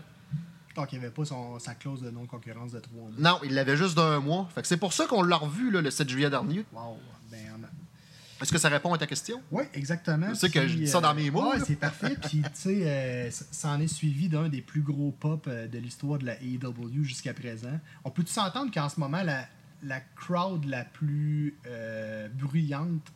Donc, il n'y avait pas son- sa clause de non-concurrence de trois mois. Non, il l'avait juste d'un mois. Fait que c'est pour ça qu'on l'a revu là, le 7 juillet dernier. Wow. Est-ce que ça répond à ta question? Oui, exactement. Je sais que je dis ça dans mes mots, Ouais, c'est parfait. Puis, tu sais, euh, ça en est suivi d'un des plus gros pop euh, de l'histoire de la AEW jusqu'à présent. On peut-tu s'entendre qu'en ce moment, la, la crowd la plus euh, bruyante,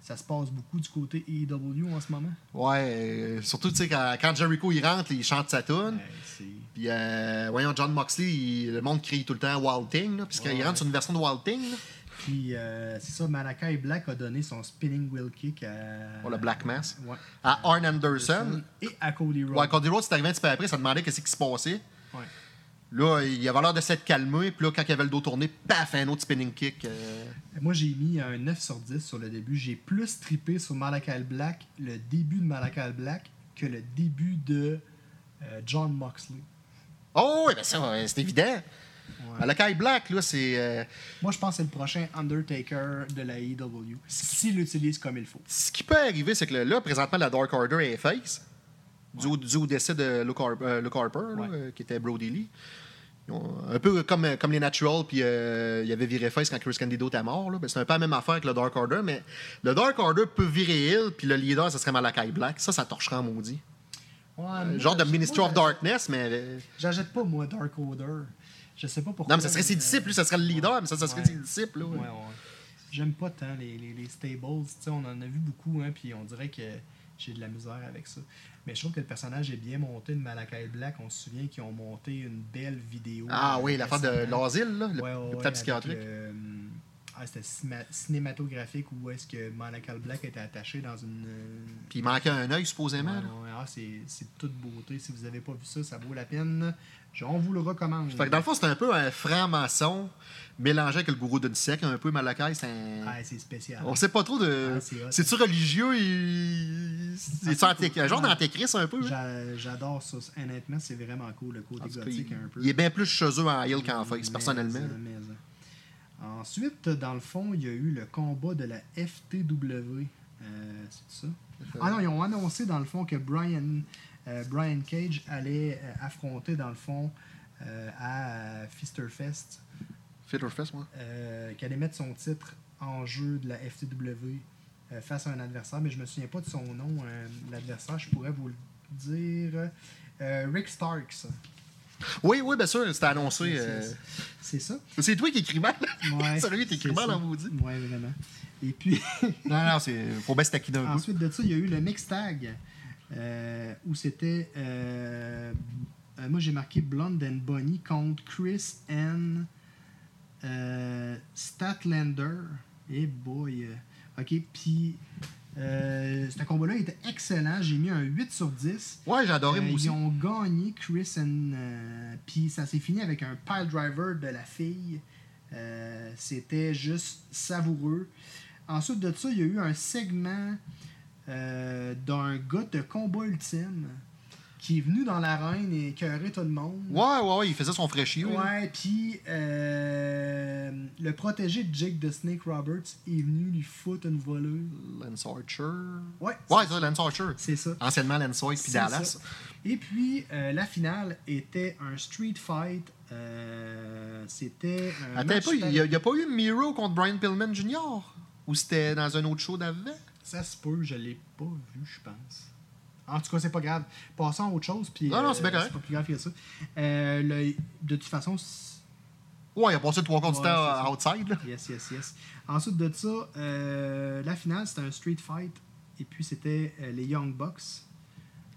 ça se passe beaucoup du côté AEW en ce moment? Ouais, euh, surtout, tu sais, quand, quand Jericho il rentre, il chante sa tune. Ouais, Puis, euh, voyons, John Moxley, il- le monde crie tout le temps Wild Thing, puisqu'il Ouais, rentre ouais. sur une version de Wild Thing. là. Puis, euh, c'est ça, Malakai Black a donné son spinning wheel kick à. Oh, le Black Mass? Ouais. À Arn Anderson. Et à Cody Rhodes. Ouais, Cody Rhodes, c'est arrivé un petit peu après, ça demandait qu'est-ce qui se passait. Ouais. Là, il avait l'air de s'être calmé, puis là, quand il avait le dos tourné, paf, un autre spinning kick. euh, Moi, j'ai mis un 9 sur 10 sur le début. J'ai plus trippé sur Malakai Black, le début de Malakai Black, que le début de euh, John Moxley. Oh, oui, ben ça, c'est évident. Ouais. Malakai Black, là, c'est. euh, Moi, je pense que c'est le prochain Undertaker de la AEW, s'il l'utilise comme il faut. Ce qui peut arriver, c'est que là, présentement, la Dark Order est face. Dû au décès de Luke, Har- euh, Luke Harper, Ouais. euh, qui était Brody Lee. Un peu comme, comme les Natural, puis euh, il y avait viré face quand Chris Candido était mort. Ben, c'est un peu la même affaire avec le Dark Order, mais le Dark Order peut virer Hill, puis le leader, ça serait Malakai Black. Ça, ça torcherait en maudit. Ouais, Euh, genre de Ministry of Darkness, mais. J'achète pas, moi, Dark Order. Je sais pas pourquoi. Non, mais ça serait ses disciples, lui, ça serait le leader, mais ça, ça serait Ouais. ses disciples. Là, Ouais, ouais. J'aime pas tant les, les, les stables. On en a vu beaucoup, hein, puis on dirait que j'ai de la misère avec ça. Mais je trouve que le personnage est bien monté de Malakai Black. On se souvient qu'ils ont monté une belle vidéo. Ah oui, l'affaire de l'asile, là, le Ouais, ouais, psychiatrique. euh, ah, cinématographique où est-ce que Malakai Black était attaché dans une. euh, Puis il manquait un œil, supposément. ouais, ah, c'est toute beauté. Si vous avez pas vu ça, ça vaut la peine. On vous le recommande. Fait que dans le fond, c'est un peu un franc-maçon mélangé avec le gourou d'une secte, un peu Malakai. C'est un... Ah, c'est spécial. On sait pas trop de. Ah. C'est-tu religieux? Il... C'est Ah, anté- un genre d'antéchrist un peu? hein? J'a- J'adore ça. Honnêtement, c'est vraiment cool, le côté gothique il, un peu. il est bien plus chez eux en heel qu'en face, personnellement. Ensuite, dans le fond, il y a eu le combat de la FTW. Euh, c'est ça? Ah non, ils ont annoncé dans le fond que Brian, euh, Brian Cage allait euh, affronter dans le fond à Fisterfest, Fitterfest, moi? euh, qu'il allait mettre son titre en jeu de la FTW face à un adversaire, mais je me souviens pas de son nom, l'adversaire, je pourrais vous le dire. Rick Starks. Oui, oui, bien sûr, c'était annoncé. C'est- euh, c'est- C'est ça? C'est toi qui écris mal. Ouais, [laughs] Sérieux, t'écris c'est mal ça. en maudit. Ouais, vraiment. Et puis, [laughs] Non, non, c'est. Faut se taquiner un ensuite de ça, il y a eu le mix tag euh, où c'était. euh, euh, moi, j'ai marqué Blonde and Bonnie contre Chris and Statlander. Et boy. euh, ok, puis. Euh, ce combat-là était excellent. J'ai mis un 8 sur 10. Ouais, j'ai adoré, Euh, moi aussi. Ils ont gagné Chris and. euh, Puis ça s'est fini avec un pile driver de la fille. Euh, C'était juste savoureux. Ensuite de ça, il y a eu un segment d'un gars de combat ultime qui est venu dans l'arène et écœurer tout le monde. Ouais, ouais, ouais, il faisait son fraîchier. Ouais, puis euh, le protégé de Jake de Snake Roberts est venu lui foutre une voleuse. Lance Archer. Ouais, Ouais, ça, Lance Archer. c'est ça. Anciennement Lance White puis Dallas. ça. Et puis, euh, la finale était un street fight. euh, c'était Attends pas, il n'y a, a pas eu Miro contre Brian Pillman Jr. Ou c'était dans un autre show d'avant? Ça se peut, je l'ai pas vu, je pense. En tout cas, c'est pas grave. Passons à autre chose. Puis, Non, non, euh, c'est bien correct. pas plus grave que ça. Euh, le- de toute façon, c'est- Ouais, il a passé trois quarts du temps c'est ça. outside. Là. yes, yes, yes. Ensuite de ça, euh, la finale, c'était un street fight. Et puis, c'était euh, les Young Bucks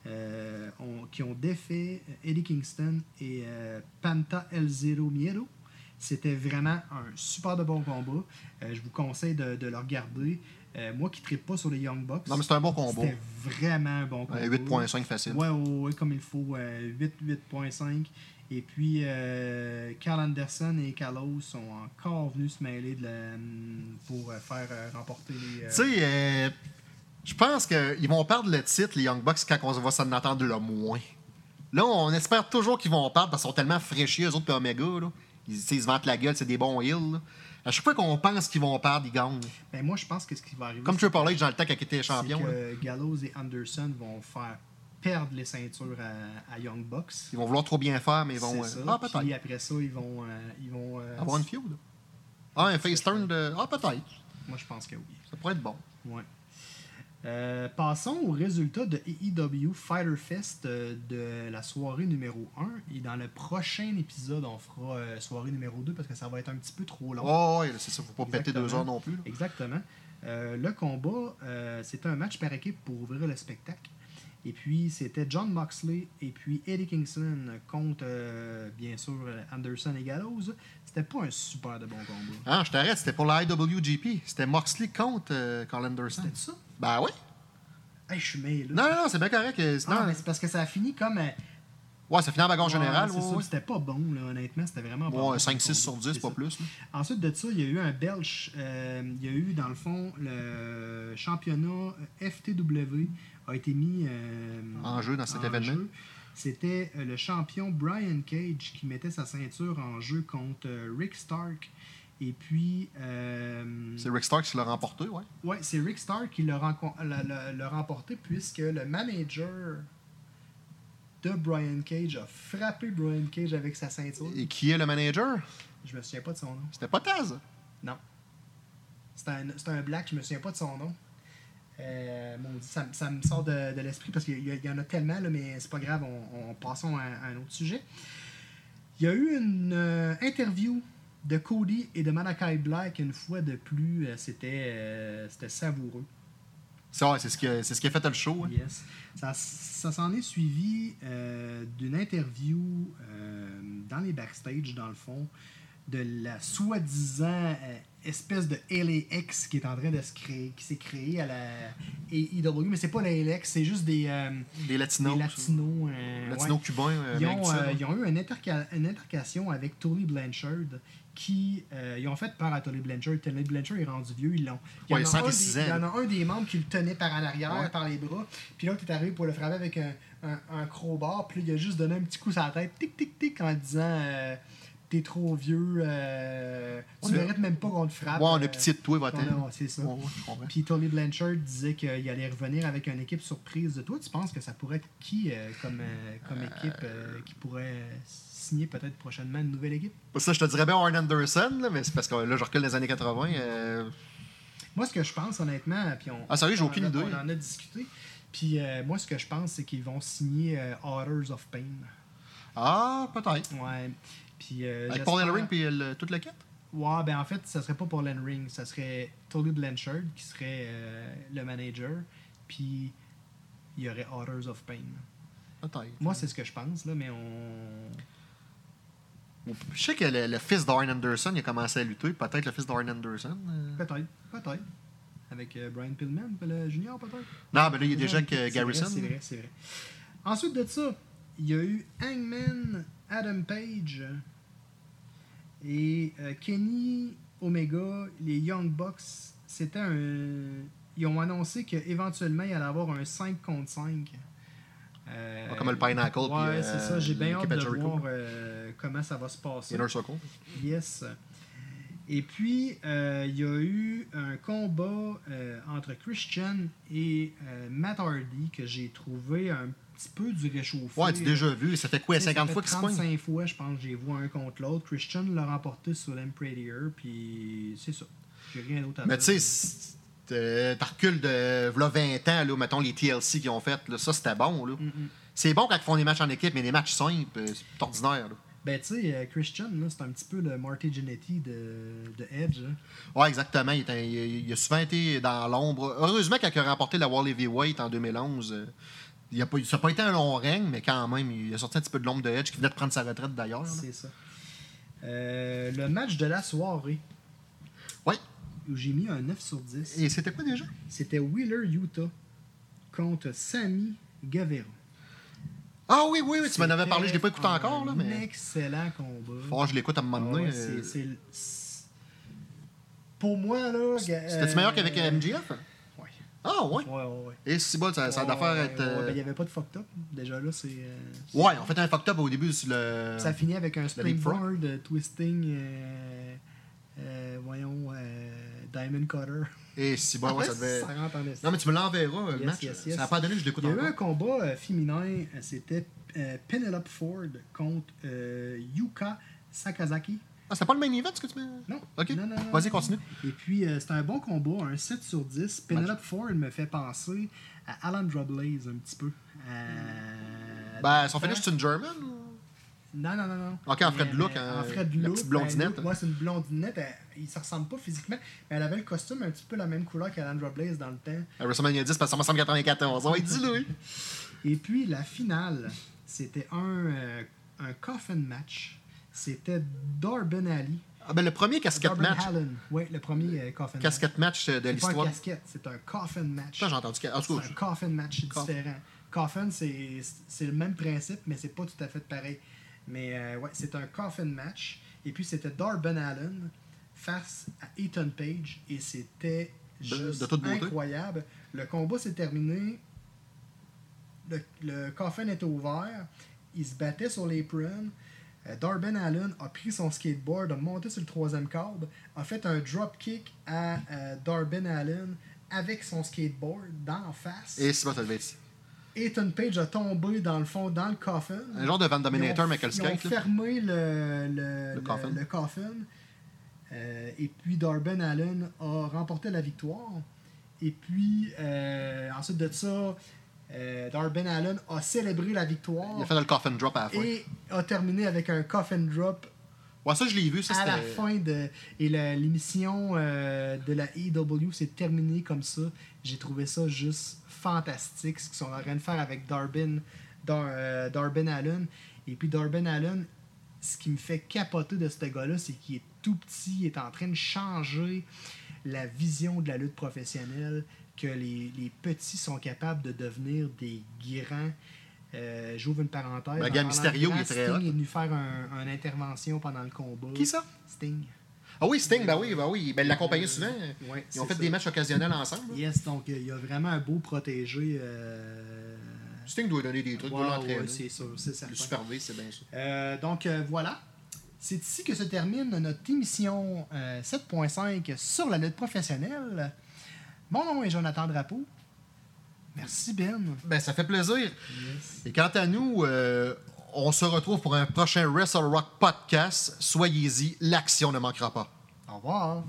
euh, qui ont défait Eddie Kingston et Panta El Zero Miedo. C'était vraiment un super de bon combat. Je vous conseille de, de le regarder. Euh, moi qui ne pas sur les Young Bucks, Non, mais c'est un bon combat. c'était vraiment un bon. Ouais, 8.5 facile. Ouais, ouais, ouais, comme il faut. euh, 8, 8.5. Et puis, euh, Carl Anderson et Carlos sont encore venus se mêler de la- pour euh, faire remporter les. Tu sais, je pense qu'ils vont perdre le titre, les Young Bucks, quand on va s'en entendre le moins. Là, on espère toujours qu'ils vont perdre parce qu'ils sont tellement fraîchis, eux autres, puis Omega. Là. Ils se vantent la gueule, c'est des bons heels. À chaque fois qu'on pense qu'ils vont perdre, ils gagnent. ben, moi, je pense que ce qui va arriver. Comme Triple H dans le temps quand il était champion. que Gallows et Anderson vont faire perdre les ceintures à, à Young Bucks. Ils vont vouloir trop bien faire, mais ils vont. C'est euh, ça. ah, peut-être. Puis après ça, ils vont. euh, ils vont euh, Avoir une feud. Ah, un face turn de. Ah, peut-être. Moi, je pense que oui. Ça pourrait être bon. Ouais. Euh, passons aux résultats de AEW Fighter Fest euh, de la soirée numéro 1. Et dans le prochain épisode, on fera euh, soirée numéro 2 parce que ça va être un petit peu trop long. Oh, ouais, c'est ça. Faut pas péter Exactement. deux heures non plus. là. Exactement. Le combat, c'était un match par équipe pour ouvrir le spectacle. Et puis, c'était John Moxley et puis Eddie Kingston contre, bien sûr, Anderson et Gallows. C'était pas un super de bon combat. Ah, je t'arrête, c'était pour la IWGP. C'était Moxley contre Carl Anderson. C'était ça? Ben oui. Hey, je suis mêlé. Non, non, non, c'est bien correct. euh, Ah, sinon- mais c'est parce que ça a fini comme. euh, ouais, ça finit en bagarre générale. ouais, c'est ouais. C'était pas bon, là, honnêtement. C'était vraiment pas Ouais, bon. 5-6 sur comme 10, combat, pas plus. là. Ensuite de ça, il y a eu un belge. euh, il y a eu, dans le fond, le championnat FTW a été mis euh, En jeu dans cet en événement. C'était le champion Brian Cage qui mettait sa ceinture en jeu contre Rick Stark. Et puis. euh, C'est Rick Stark qui l'a remporté, ouais. Ouais, c'est Rick Stark qui l'a remporté puisque le manager de Brian Cage a frappé Brian Cage avec sa ceinture. Et qui est le manager? Je me souviens pas de son nom. C'était pas Taz? Non. C'est un, black, je me souviens pas de son nom. Euh, ça, ça me sort de, de l'esprit parce qu'il y, en a tellement, là, mais c'est pas grave, on, on- passons à, à un autre sujet. Il y a eu une euh, interview de Cody et de Malakai Black une fois de plus. euh, C'était euh, c'était savoureux. C'est ouais, c'est ce, qui a- c'est ce qui a fait le show. hein. Yes. Ça, ça s'en est suivi euh, d'une interview euh, dans les backstage, dans le fond, de la soi-disant euh, espèce de LAX qui est en train de se créer, qui s'est créée à la AEW. Mais c'est pas la LAX, c'est juste des, euh, Des Latinos. des latinos. euh, Latinos ouais. cubains. euh, Ils ont, ils ont eu une, interca- une intercation avec Tolly Blanchard qui euh, ils ont fait peur à Tolly Blanchard. Tolly Blanchard est rendu vieux, ils l'ont. Il y, Ouais, en a cinq un et des- six il y en a un des membres qui le tenait par en arrière, Ouais. par les bras. Puis l'autre est arrivé pour le frapper avec un, un, un crowbar. Puis là, il a juste donné un petit coup sur la tête, tic tic tic, en disant euh, T'es trop vieux, euh, tu On a- mérites même pas qu'on te frappe. Ouais, on euh, a pitié de toi, va c'est ça. Ouais, ouais. Puis Tony Blanchard disait qu'il allait revenir avec une équipe surprise de toi. Tu penses que ça pourrait être qui euh, comme, euh, comme équipe euh, qui pourrait signer peut-être prochainement une nouvelle équipe? Ça, je te dirais bien Arn Anderson, là, mais c'est parce que là, je recule les années 80. euh, Moi, ce que je pense, honnêtement, puis on, Ah, sérieux, j'ai aucune idée. On en a discuté. Puis euh, moi, ce que je pense, c'est qu'ils vont signer euh, Authors of Pain. Ah, peut-être. Ouais. Puis, euh, Avec Paul Ellering et le, toute la quête. Ouais, ben en fait, ça serait pas Paul Ring, ça serait Tolly Blanchard qui serait euh, le manager. Puis il y aurait Authors of Pain. Peut-être. Moi, c'est ce que je pense, là, mais on. Je sais que le, le fils d'Arn Anderson, il a commencé à lutter. Peut-être le fils d'Arn Anderson. euh. Peut-être, peut-être. Avec euh, Brian Pillman, le junior, peut-être. Non, mais là, il y a déjà C'est vrai, Garrison. C'est vrai, c'est vrai. Ensuite de ça, il y a eu Hangman Adam Page et euh, Kenny Omega, les Young Bucks. C'était un. Ils ont annoncé qu'éventuellement, il allait avoir un 5 contre 5. Euh, comme le Pinnacle, Ouais, euh, c'est ça. J'ai bien hâte de voir euh, comment ça va se passer. Inner Circle. Yes. Et puis, euh, il y a eu un combat euh, entre Christian et euh, Matt Hardy que j'ai trouvé un petit peu du réchauffé. Ouais, tu as déjà vu. Ça fait quoi, Tu sais, 50 ça fois qu'ils se pognent 35 fois, je pense, j'ai vu un contre l'autre. Christian l'a remporté sur l'Emperor, puis c'est ça. J'ai rien d'autre à Mais dire. tu sais, euh, t'as recul de v'là 20 ans, là, mettons les TLC qu'ils ont fait, là, ça c'était bon. Là. Mm. C'est bon quand ils font des matchs en équipe, mais des matchs simples, euh, c'est ordinaire. Là. Ben, tu sais, euh, Christian, là, c'est un petit peu le Marty Jannetty de, de Edge. hein. Ouais, exactement. Il, il- il a souvent été dans l'ombre. Heureusement, quand il a remporté la World Heavyweight en 2011, euh, il a pas, ça n'a pas été un long règne, mais quand même, il a sorti un petit peu de l'ombre de Edge, qui venait de prendre sa retraite d'ailleurs. C'est ça. Euh, le match de la soirée, Ouais. où j'ai mis un 9 sur 10. Et c'était quoi déjà? C'était Wheeler Utah contre Sammy Guevara. Ah oui, oui, oui, tu m'en avais parlé, je l'ai pas écouté C'était encore, là, un mais. excellent combat. Faut que je l'écoute à un moment Ah donné. ouais, euh, Pour moi, là. C'était-tu meilleur qu'avec euh, MGF. Ah ouais. Ouais, ouais, ouais. Et bon, ça, ça a Ouais, d'affaire être. ouais, euh, ben, Il n'y avait pas de fucked up. Déjà là, c'est. euh, Ouais, on fait un fucked up au début sur le. Ça finit avec un springboard, euh, twisting, euh, euh, voyons, Diamond Cutter. Et si bon, ouais, ça [laughs] devait. Ça rentre en. Non, mais tu me l'enverras, le Yes, match. yes, yes. Ça n'a pas donné je l'écoute Il y a eu encore. un combat féminin, c'était Penelope Ford contre Yuka Sakazaki. Ah, c'était pas le main event, ce que tu mets? Non. Ok. Non, non, non, Vas-y, continue. Et puis, euh, c'était un bon combat, un 7 sur 10. Penelope Ford me fait penser à Alan Blaze un petit peu. Euh, Ben, son finish, c'est une German Non, non, non, non. Ok, en Fred Look, euh, en- Fred Look. petite blondinette. Ben, Moi, c'est une blondinette. Elle, il ne se ressemble pas physiquement, mais elle avait le costume un petit peu la même couleur qu'Alandra Blaze dans le temps. À WrestleMania 10, parce que ça me 94. On va être dit, Louis. Et puis, la finale, c'était un, euh, un coffin match. C'était Darben Ali. Ah, ben, le premier casquette Darben match. Allen. Oui, le premier euh, coffin match. Casquette match euh, de C'est pas un l'histoire. casquette, c'est un coffin match. J'ai entendu. C'est un coffin match, différent. Coffin, c'est le même principe, mais c'est pas tout à fait pareil. Mais euh, ouais, c'est un coffin match. Et puis c'était Darben Allen face à Ethan Page. Et c'était juste de incroyable. Le combat s'est terminé. Le, le coffin était ouvert. Il se battait sur l'apron. Euh, Darben Allen a pris son skateboard, a monté sur le troisième câble, a fait un drop kick à euh, Darben Allen avec son skateboard d'en face. Et c'est pas levé ici. Ethan Page a tombé dans le fond, dans le coffin. Un genre de Van Dominator, mais Ils ont fermé le, le, Le le- coffin. le coffin. Euh, et puis Darben Allen a remporté la victoire. Et puis euh, ensuite de ça, euh, Darben Allen a célébré la victoire Il a fait le coffin drop à la fin. et a terminé avec un coffin drop Ouais, ça, je l'ai vu. Ça, à la fin de et l'émission euh, de la AEW s'est terminée comme ça. J'ai trouvé ça juste fantastique ce qu'ils sont en train de faire avec Darben, Dar, euh, Darben Allen. Et puis Darben Allen, ce qui me fait capoter de ce gars-là, c'est qu'il est tout petit, il est en train de changer la vision de la lutte professionnelle, que les, les petits sont capables de devenir des grands. Euh, J'ouvre une parenthèse. Ben, de Mysterio, grands, il est très Sting est venu faire un- une intervention pendant le combat. Qui ça? Sting. Ah oui, Sting, ben oui, ben oui. Ben, il l'accompagnait souvent. Ouais, Ils ont fait ça. des matchs occasionnels ensemble. Yes, donc euh, il y a vraiment un beau protégé. euh, Sting doit donner des trucs, ouais, doit l'entraîner. ouais, c'est sûr, c'est certain. le Super V, c'est bien ça. Euh, donc euh, voilà. C'est ici que se termine notre émission euh, 7.5 sur la lutte professionnelle. Mon nom est Jonathan Drapeau. Merci Ben. Ben, ça fait plaisir. Yes. Et quant à nous, euh, on se retrouve pour un prochain Wrestle Rock podcast. Soyez-y, l'action ne manquera pas. Au revoir.